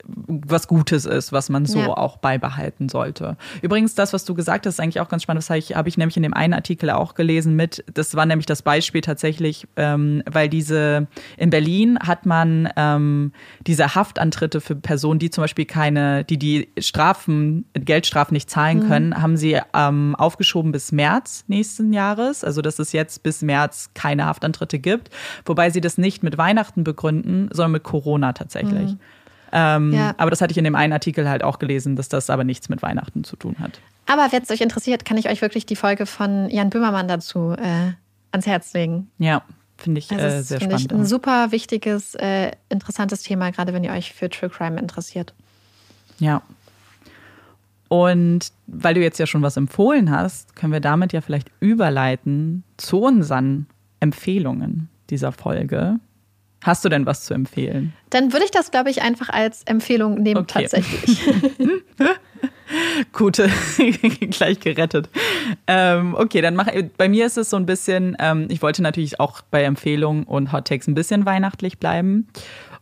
was Gutes ist, was man so ja. auch beibehalten sollte. Übrigens, das, was du gesagt hast, ist eigentlich auch ganz spannend. Das habe ich, hab ich nämlich in dem einen Artikel auch gelesen mit. Das war nämlich das Beispiel tatsächlich, ähm, weil diese in Berlin hat man ähm, diese Haftantritte für Personen, die zum Beispiel keine, die die Strafen, Geldstrafen nicht zahlen mhm. können, haben sie ähm, aufgeschoben bis März nächsten Jahres. Also dass es jetzt bis März keine Haftantritte gibt, wobei sie das nicht mit Weihnachten begründen, sondern mit Corona tatsächlich. Mhm. Ähm, ja. Aber das hatte ich in dem einen Artikel halt auch gelesen, dass das aber nichts mit Weihnachten zu tun hat. Aber wenn es euch interessiert, kann ich euch wirklich die Folge von Jan Böhmermann dazu äh, ans Herz legen. Ja, finde ich also äh, sehr find spannend. Ich ein super wichtiges, äh, interessantes Thema, gerade wenn ihr euch für True Crime interessiert. Ja. Und weil du jetzt ja schon was empfohlen hast, können wir damit ja vielleicht überleiten zu unseren Empfehlungen dieser Folge. Hast du denn was zu empfehlen? Dann würde ich das, glaube ich, einfach als Empfehlung nehmen, okay. tatsächlich. <laughs> Gute, <laughs> gleich gerettet. Ähm, okay, dann mach bei mir ist es so ein bisschen, ähm, ich wollte natürlich auch bei Empfehlungen und Hot Takes ein bisschen weihnachtlich bleiben.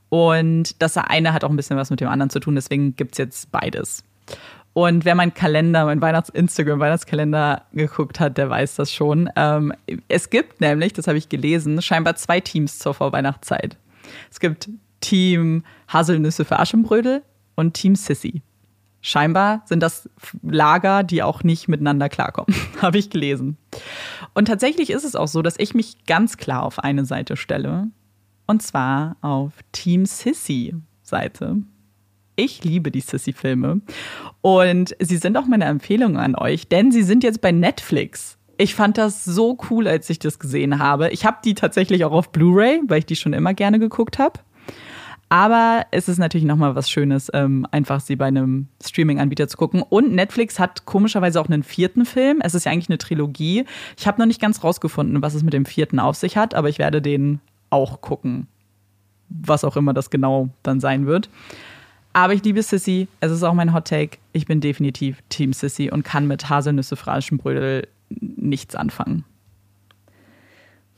Und das eine hat auch ein bisschen was mit dem anderen zu tun, deswegen gibt es jetzt beides. Und wer meinen Kalender, mein Weihnachts Instagram Weihnachtskalender geguckt hat, der weiß das schon. Ähm, es gibt nämlich, das habe ich gelesen, scheinbar zwei Teams zur Vorweihnachtszeit. Es gibt Team Haselnüsse für Aschenbrödel und Team Sissy. Scheinbar sind das Lager, die auch nicht miteinander klarkommen, <laughs> habe ich gelesen. Und tatsächlich ist es auch so, dass ich mich ganz klar auf eine Seite stelle. Und zwar auf Team Sissy Seite. Ich liebe die Sissy-Filme. Und sie sind auch meine Empfehlung an euch, denn sie sind jetzt bei Netflix. Ich fand das so cool, als ich das gesehen habe. Ich habe die tatsächlich auch auf Blu-ray, weil ich die schon immer gerne geguckt habe. Aber es ist natürlich nochmal was Schönes, ähm, einfach sie bei einem Streaming-Anbieter zu gucken. Und Netflix hat komischerweise auch einen vierten Film. Es ist ja eigentlich eine Trilogie. Ich habe noch nicht ganz rausgefunden, was es mit dem vierten auf sich hat, aber ich werde den auch gucken. Was auch immer das genau dann sein wird. Aber ich liebe Sissy. Es ist auch mein Hot Take. Ich bin definitiv Team Sissy und kann mit Haselnüsse, Brödel nichts anfangen.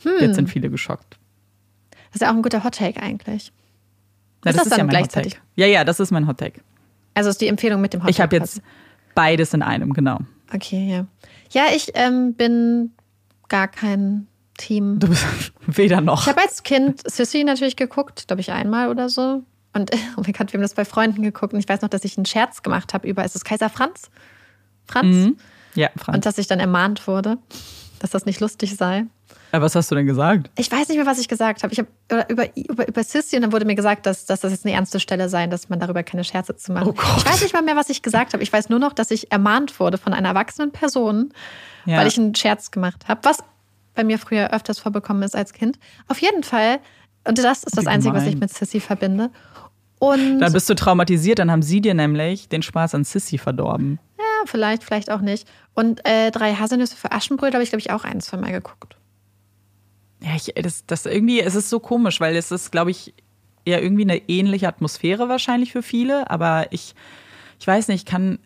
Hm. Jetzt sind viele geschockt. Das ist ja auch ein guter Hot Take eigentlich. Na, ist das, das ist ja mein Hot Take. Ja, ja, das ist mein Hot Take. Also ist die Empfehlung mit dem Hot Take. Ich habe jetzt beides in einem, genau. Okay, ja. Ja, ich ähm, bin gar kein Team. Du bist <laughs> weder noch. Ich habe als Kind Sissy natürlich geguckt, glaube ich einmal oder so. Und <laughs> oh mein Gott, wir haben das bei Freunden geguckt und ich weiß noch, dass ich einen Scherz gemacht habe über, ist es Kaiser Franz? Franz? Mhm. Ja, Franz. Und dass ich dann ermahnt wurde, dass das nicht lustig sei. Aber was hast du denn gesagt? Ich weiß nicht mehr, was ich gesagt habe. Ich habe über, über, über Sissy und dann wurde mir gesagt, dass, dass das jetzt eine ernste Stelle sei, dass man darüber keine Scherze zu machen. Oh Gott. Ich weiß nicht mal mehr, was ich gesagt habe. Ich weiß nur noch, dass ich ermahnt wurde von einer erwachsenen Person, ja. weil ich einen Scherz gemacht habe. Was bei mir früher öfters vorbekommen ist als Kind. Auf jeden Fall, und das ist das Einzige, was ich mit Sissy verbinde. Und dann bist du traumatisiert, dann haben sie dir nämlich den Spaß an Sissy verdorben. Ja, vielleicht, vielleicht auch nicht. Und äh, drei Haselnüsse für Aschenbrödel habe ich, glaube ich, auch ein, zwei Mal geguckt. Ja, ich, das, das irgendwie, es ist so komisch, weil es ist, glaube ich, ja irgendwie eine ähnliche Atmosphäre wahrscheinlich für viele, aber ich, ich weiß nicht, kann,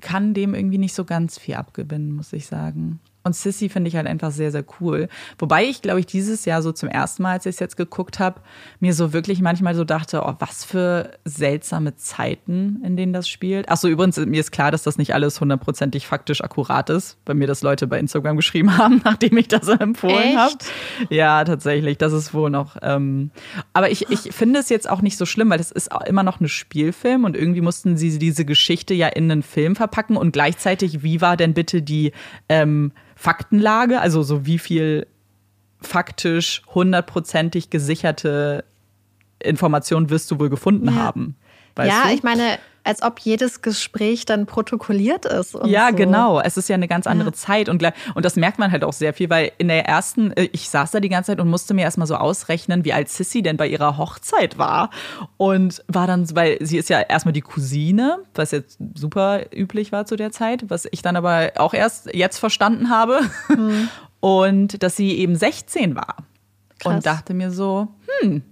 kann dem irgendwie nicht so ganz viel abgewinnen, muss ich sagen. Und Sissy finde ich halt einfach sehr, sehr cool. Wobei ich, glaube ich, dieses Jahr so zum ersten Mal, als ich es jetzt geguckt habe, mir so wirklich manchmal so dachte, oh, was für seltsame Zeiten, in denen das spielt. Achso, übrigens, mir ist klar, dass das nicht alles hundertprozentig faktisch akkurat ist, weil mir das Leute bei Instagram geschrieben <laughs> haben, nachdem ich das empfohlen habe. Ja, tatsächlich, das ist wohl noch. Ähm, aber ich, ich finde es jetzt auch nicht so schlimm, weil es ist immer noch ein Spielfilm und irgendwie mussten sie diese Geschichte ja in einen Film verpacken und gleichzeitig, wie war denn bitte die ähm, Faktenlage, also so wie viel faktisch hundertprozentig gesicherte Informationen wirst du wohl gefunden ja. haben. ja, du? ich meine, als ob jedes Gespräch dann protokolliert ist. ja, so. genau. Es ist ja eine ganz andere ja. Zeit. Und, und das merkt man halt auch sehr viel, weil in der ersten, äh, ich saß da die ganze Zeit und musste mir erstmal so ausrechnen, wie alt Sissy denn bei ihrer Hochzeit war. Und war dann, weil sie ist ja erstmal die Cousine, was jetzt super üblich war zu der Zeit, was ich dann aber auch erst jetzt verstanden habe. Mhm. <laughs> Und dass sie eben 16 war. Krass. Und dachte mir so, hm,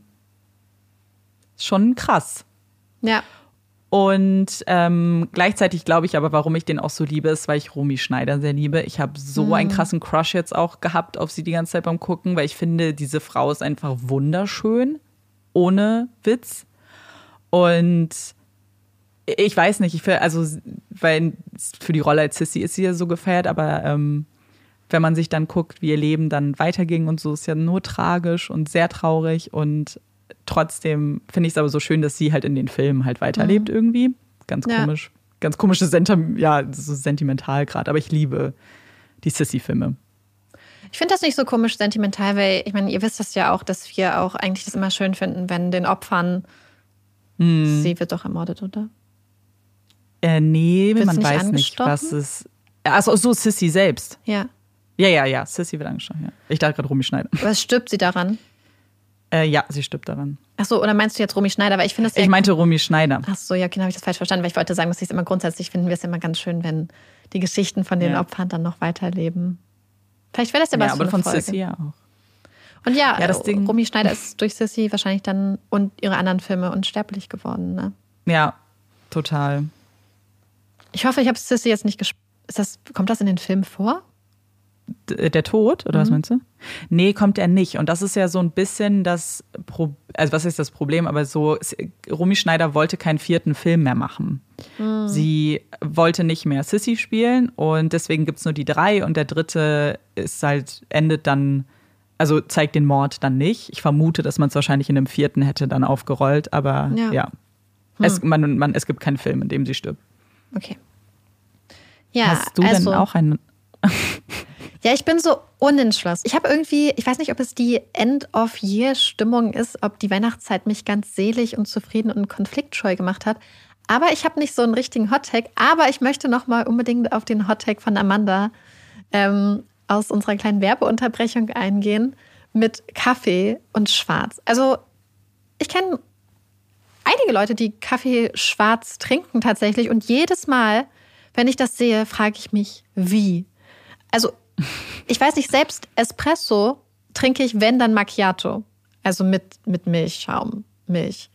schon krass. Ja. Und ähm, gleichzeitig glaube ich aber, warum ich den auch so liebe, ist, weil ich Romy Schneider sehr liebe. Ich habe so mhm. einen krassen Crush jetzt auch gehabt auf sie die ganze Zeit beim Gucken, weil ich finde, diese Frau ist einfach wunderschön, ohne Witz. Und ich weiß nicht, ich finde, also, weil für die Rolle als Sissy ist sie ja so gefeiert, aber ähm, wenn man sich dann guckt, wie ihr Leben dann weiterging und so, ist ja nur tragisch und sehr traurig und trotzdem finde ich es aber so schön, dass sie halt in den Filmen halt weiterlebt mhm. irgendwie. Ganz ja. komisch. Ganz komisches Sentim ja, so sentimental gerade, aber ich liebe die Sissy-Filme. Ich finde das nicht so komisch sentimental, weil ich meine, ihr wisst das ja auch, dass wir auch eigentlich das immer schön finden, wenn den Opfern mhm. sie wird doch ermordet, oder? Äh, nee, Wird's man nicht weiß nicht, was es. Also so Sissy selbst. Ja. Ja, ja, ja. Sissy wird angestochen, ja. Ich dachte gerade Schneider. Was stirbt sie daran? Äh, ja, sie stirbt daran. Ach so, oder meinst du jetzt Romy Schneider? Weil ich finde Ich meinte Romy Schneider. Ach so, ja, genau, habe ich das falsch verstanden, weil ich wollte sagen, dass ich es immer grundsätzlich finden wir es immer ganz schön, wenn die Geschichten von den ja. Opfern dann noch weiterleben. Vielleicht wäre das ja was ja, aber von Folge. Sissy ja auch. Und ja, Ja, das Ding- Romy Schneider ist durch Sissy wahrscheinlich dann und ihre anderen Filme unsterblich geworden. Ne? Ja, total. Ich hoffe, ich habe Sissy jetzt nicht gespielt. Ist das, kommt das in den Film vor? Der Tod, oder was Mhm. meinst du? Nee, kommt er nicht. Und das ist ja so ein bisschen das Pro also was ist das Problem? Aber so, Romy Schneider wollte keinen vierten Film mehr machen. Mhm. Sie wollte nicht mehr Sissy spielen und deswegen gibt es nur die drei und der dritte ist halt, endet dann, also zeigt den Mord dann nicht. Ich vermute, dass man es wahrscheinlich in einem vierten hätte dann aufgerollt, aber Ja. ja. Es, man, man, es gibt keinen Film, in dem sie stirbt. Okay. Ja, Hast du also, denn auch einen <laughs> Ja, ich bin so unentschlossen. Ich habe irgendwie, ich weiß nicht, ob es die End-of-Year-Stimmung ist, ob die Weihnachtszeit mich ganz selig und zufrieden und konfliktscheu gemacht hat. Aber ich habe nicht so einen richtigen Hottag. Aber ich möchte noch mal unbedingt auf den Hottag von Amanda ähm, aus unserer kleinen Werbeunterbrechung eingehen mit Kaffee und Schwarz. Also ich kenne einige Leute, die Kaffee schwarz trinken tatsächlich. Und jedes Mal, wenn ich das sehe, frage ich mich, wie. Also, ich weiß nicht, selbst Espresso trinke ich, wenn dann Macchiato. Also mit, mit Milchschaum, Milch.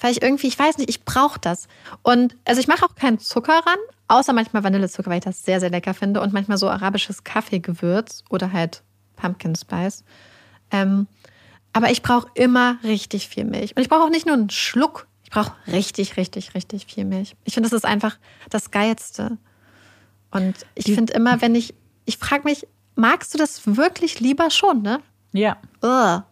Weil ich irgendwie, ich weiß nicht, ich brauche das. Und also ich mache auch keinen Zucker ran, außer manchmal Vanillezucker, weil ich das sehr, sehr lecker finde. Und manchmal so arabisches Kaffeegewürz oder halt Pumpkin Spice. Ähm, aber ich brauche immer richtig viel Milch. Und ich brauche auch nicht nur einen Schluck. Ich brauche richtig, richtig, richtig viel Milch. Ich finde, das ist einfach das Geilste. Und ich finde immer, wenn ich, ich frage mich, magst du das wirklich lieber schon, ne? Ja. Ugh.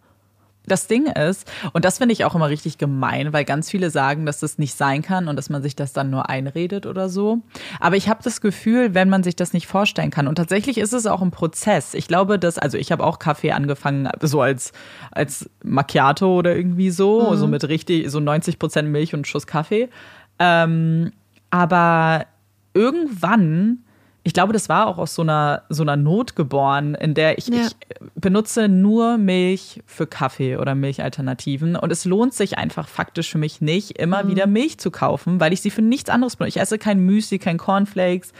Das Ding ist, und das finde ich auch immer richtig gemein, weil ganz viele sagen, dass das nicht sein kann und dass man sich das dann nur einredet oder so. Aber ich habe das Gefühl, wenn man sich das nicht vorstellen kann. Und tatsächlich ist es auch ein Prozess. Ich glaube, dass, also ich habe auch Kaffee angefangen, so als, als Macchiato oder irgendwie so, so mit richtig, so 90 Prozent Milch und Schuss Kaffee. Ähm, aber irgendwann, ich glaube, das war auch aus so einer, so einer Not geboren, in der ich, Ja. ich benutze nur Milch für Kaffee oder Milchalternativen. Und es lohnt sich einfach faktisch für mich nicht, immer wieder Milch zu kaufen, weil ich sie für nichts anderes benutze. Ich esse kein Müsli, kein Cornflakes,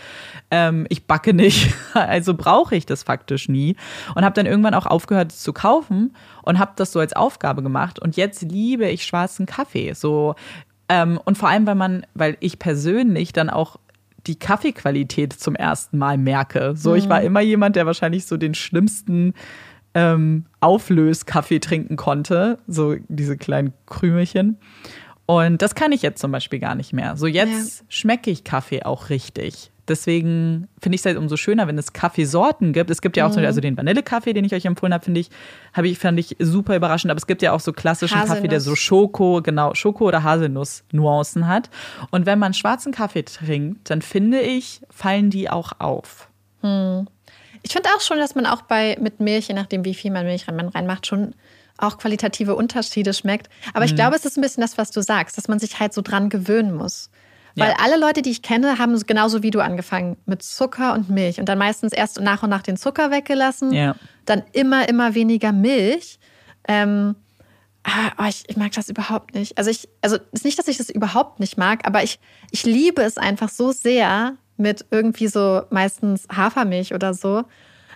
ähm, ich backe nicht. <laughs> Also brauche ich das faktisch nie. Und habe dann irgendwann auch aufgehört, es zu kaufen und habe das so als Aufgabe gemacht. Und jetzt liebe ich schwarzen Kaffee. So, ähm, und vor allem, weil man, weil ich persönlich dann auch die Kaffeequalität zum ersten Mal merke. So, ich war immer jemand, der wahrscheinlich so den schlimmsten ähm, Auflöskaffee trinken konnte, so diese kleinen Krümelchen. Und das kann ich jetzt zum Beispiel gar nicht mehr. So jetzt schmecke ich Kaffee auch richtig. Deswegen finde ich es halt umso schöner, wenn es Kaffeesorten gibt. Es gibt ja auch zum Beispiel also den Vanillekaffee, den ich euch empfohlen habe, finde ich, habe ich fand ich super überraschend. Aber es gibt ja auch so klassischen Kaffee, der so Haselnuss. Schoko, genau, Schoko oder Haselnuss-Nuancen hat. Und wenn man schwarzen Kaffee trinkt, dann finde ich, fallen die auch auf. Ich finde auch schon, dass man auch bei mit Milch, je nachdem wie viel man Milch rein, man reinmacht, schon auch qualitative Unterschiede schmeckt. Aber ich glaube, es ist ein bisschen das, was du sagst, dass man sich halt so dran gewöhnen muss. Weil Ja. alle Leute, die ich kenne, haben genauso wie du angefangen mit Zucker und Milch und dann meistens erst nach und nach den Zucker weggelassen, Ja. dann immer, immer weniger Milch. Ähm, ah, oh, ich, ich mag das überhaupt nicht. Also ich, also es ist nicht, dass ich das überhaupt nicht mag, aber ich, ich liebe es einfach so sehr mit irgendwie so meistens Hafermilch oder so,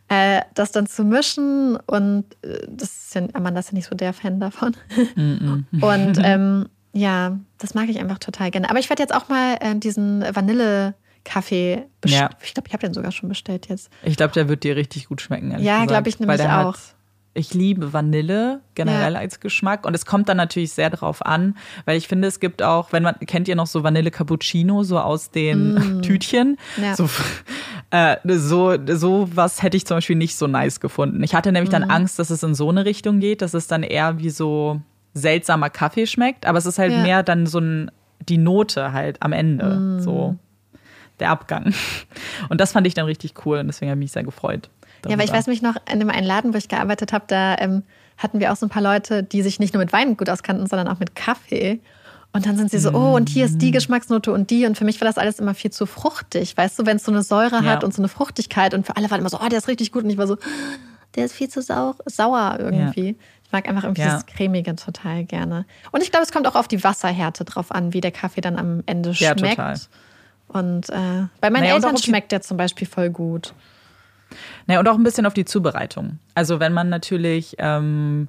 äh, das dann zu mischen und äh, das ist ja, Amanda ist ja nicht so der Fan davon. <laughs> und ähm, ja, das mag ich einfach total gerne. Aber ich werde jetzt auch mal äh, diesen Vanille-Kaffee bestellen. Ja. Ich glaube, ich habe den sogar schon bestellt jetzt. Ich glaube, der wird dir richtig gut schmecken. Ja, gesagt, glaub ich nämlich auch. Hat, ich liebe Vanille generell Ja. als Geschmack und es kommt dann natürlich sehr drauf an, weil ich finde, es gibt auch, wenn man kennt ihr noch so Vanille Cappuccino so aus den <laughs> Tütchen, Mm. Ja. so äh, so so was hätte ich zum Beispiel nicht so nice gefunden. Ich hatte nämlich Mm. dann Angst, dass es in so eine Richtung geht, dass es dann eher wie so seltsamer Kaffee schmeckt, aber es ist halt Ja. mehr dann so ein die Note halt am Ende Mm. so der Abgang. Und das fand ich dann richtig cool und deswegen habe ich mich sehr gefreut. Ja, weil ich darüber. weiß mich noch, in dem einen Laden, wo ich gearbeitet habe, da ähm, hatten wir auch so ein paar Leute, die sich nicht nur mit Wein gut auskannten, sondern auch mit Kaffee. Und dann sind sie so, oh, und hier ist Mm. die Geschmacksnote und die. Und für mich war das alles immer viel zu fruchtig. Weißt du, wenn es so eine Säure hat Ja. und so eine Fruchtigkeit. Und für alle war immer so, oh, der ist richtig gut. Und ich war so, der ist viel zu sau sauer irgendwie. Ich mag einfach irgendwie Ja. das Cremige total gerne. Und ich glaube, es kommt auch auf die Wasserhärte drauf an, wie der Kaffee dann am Ende Ja, schmeckt. total. Und äh, bei meinen Naja, Eltern schmeckt der zum Beispiel voll gut. Naja, und auch ein bisschen auf die Zubereitung. Also wenn man natürlich ähm,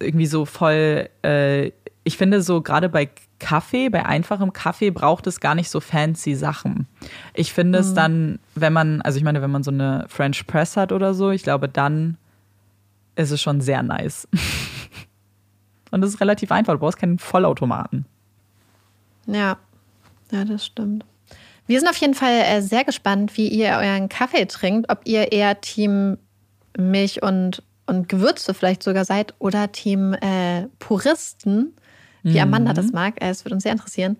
irgendwie so voll, äh, ich finde so gerade bei Kaffee, bei einfachem Kaffee braucht es gar nicht so fancy Sachen. Ich finde mhm. es dann, wenn man, also ich meine, wenn man so eine French Press hat oder so, ich glaube, dann ist es schon sehr nice. <laughs> Und es ist relativ einfach, du brauchst keinen Vollautomaten. Ja, ja, das stimmt. Wir sind auf jeden Fall äh, sehr gespannt, wie ihr euren Kaffee trinkt, ob ihr eher Team Milch und, und Gewürze vielleicht sogar seid oder Team äh, Puristen, wie mhm. Amanda das mag. Äh, es würde uns sehr interessieren.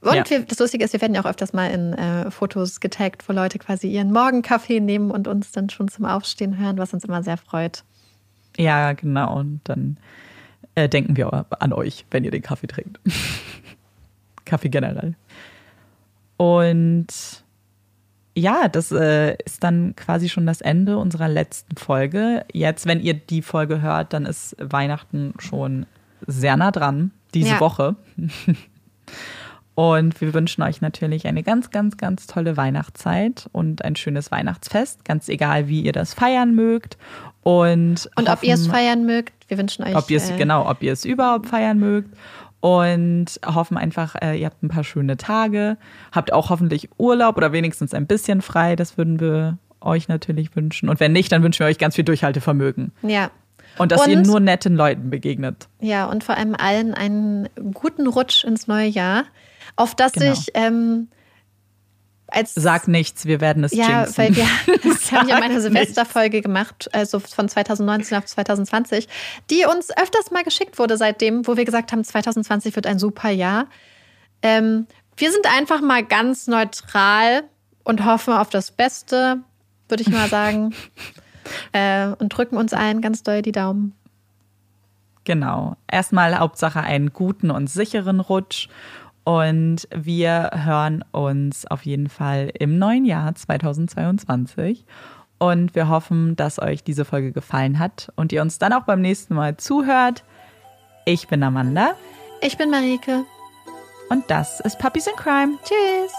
Und ja. wir, das Lustige ist, wir werden ja auch öfters mal in äh, Fotos getaggt, wo Leute quasi ihren Morgenkaffee nehmen und uns dann schon zum Aufstehen hören, was uns immer sehr freut. Ja, genau. Und dann äh, denken wir an euch, wenn ihr den Kaffee trinkt. <laughs> Kaffee generell. Und ja, das äh, ist dann quasi schon das Ende unserer letzten Folge. Jetzt, wenn ihr die Folge hört, dann ist Weihnachten schon sehr nah dran, diese ja. Woche. <laughs> Und wir wünschen euch natürlich eine ganz, ganz, ganz tolle Weihnachtszeit und ein schönes Weihnachtsfest, ganz egal, wie ihr das feiern mögt. Und, und hoffen, ob ihr es feiern mögt, wir wünschen euch. Ob ihr es, äh, genau, ob ihr es überhaupt feiern mögt und hoffen einfach, äh, ihr habt ein paar schöne Tage, habt auch hoffentlich Urlaub oder wenigstens ein bisschen frei. Das würden wir euch natürlich wünschen. Und wenn nicht, dann wünschen wir euch ganz viel Durchhaltevermögen. Ja. Und dass und, ihr nur netten Leuten begegnet. Ja, und vor allem allen einen guten Rutsch ins neue Jahr, auf das genau. sich ähm, als Sag nichts, wir werden es ja, jinxen. weil wir <laughs> <laughs> das haben ja meine Silvesterfolge gemacht, also von 2019 auf 2020, die uns öfters mal geschickt wurde seitdem, wo wir gesagt haben, 2020 wird ein super Jahr. Ähm, wir sind einfach mal ganz neutral und hoffen auf das Beste, würde ich mal sagen, <laughs> äh, und drücken uns allen ganz doll die Daumen. Genau. Erstmal Hauptsache einen guten und sicheren Rutsch und wir hören uns auf jeden Fall im neuen Jahr 2022. Und wir hoffen, dass euch diese Folge gefallen hat und ihr uns dann auch beim nächsten Mal zuhört. Ich bin Amanda. Ich bin Marike. Und das ist Puppies in Crime. Tschüss.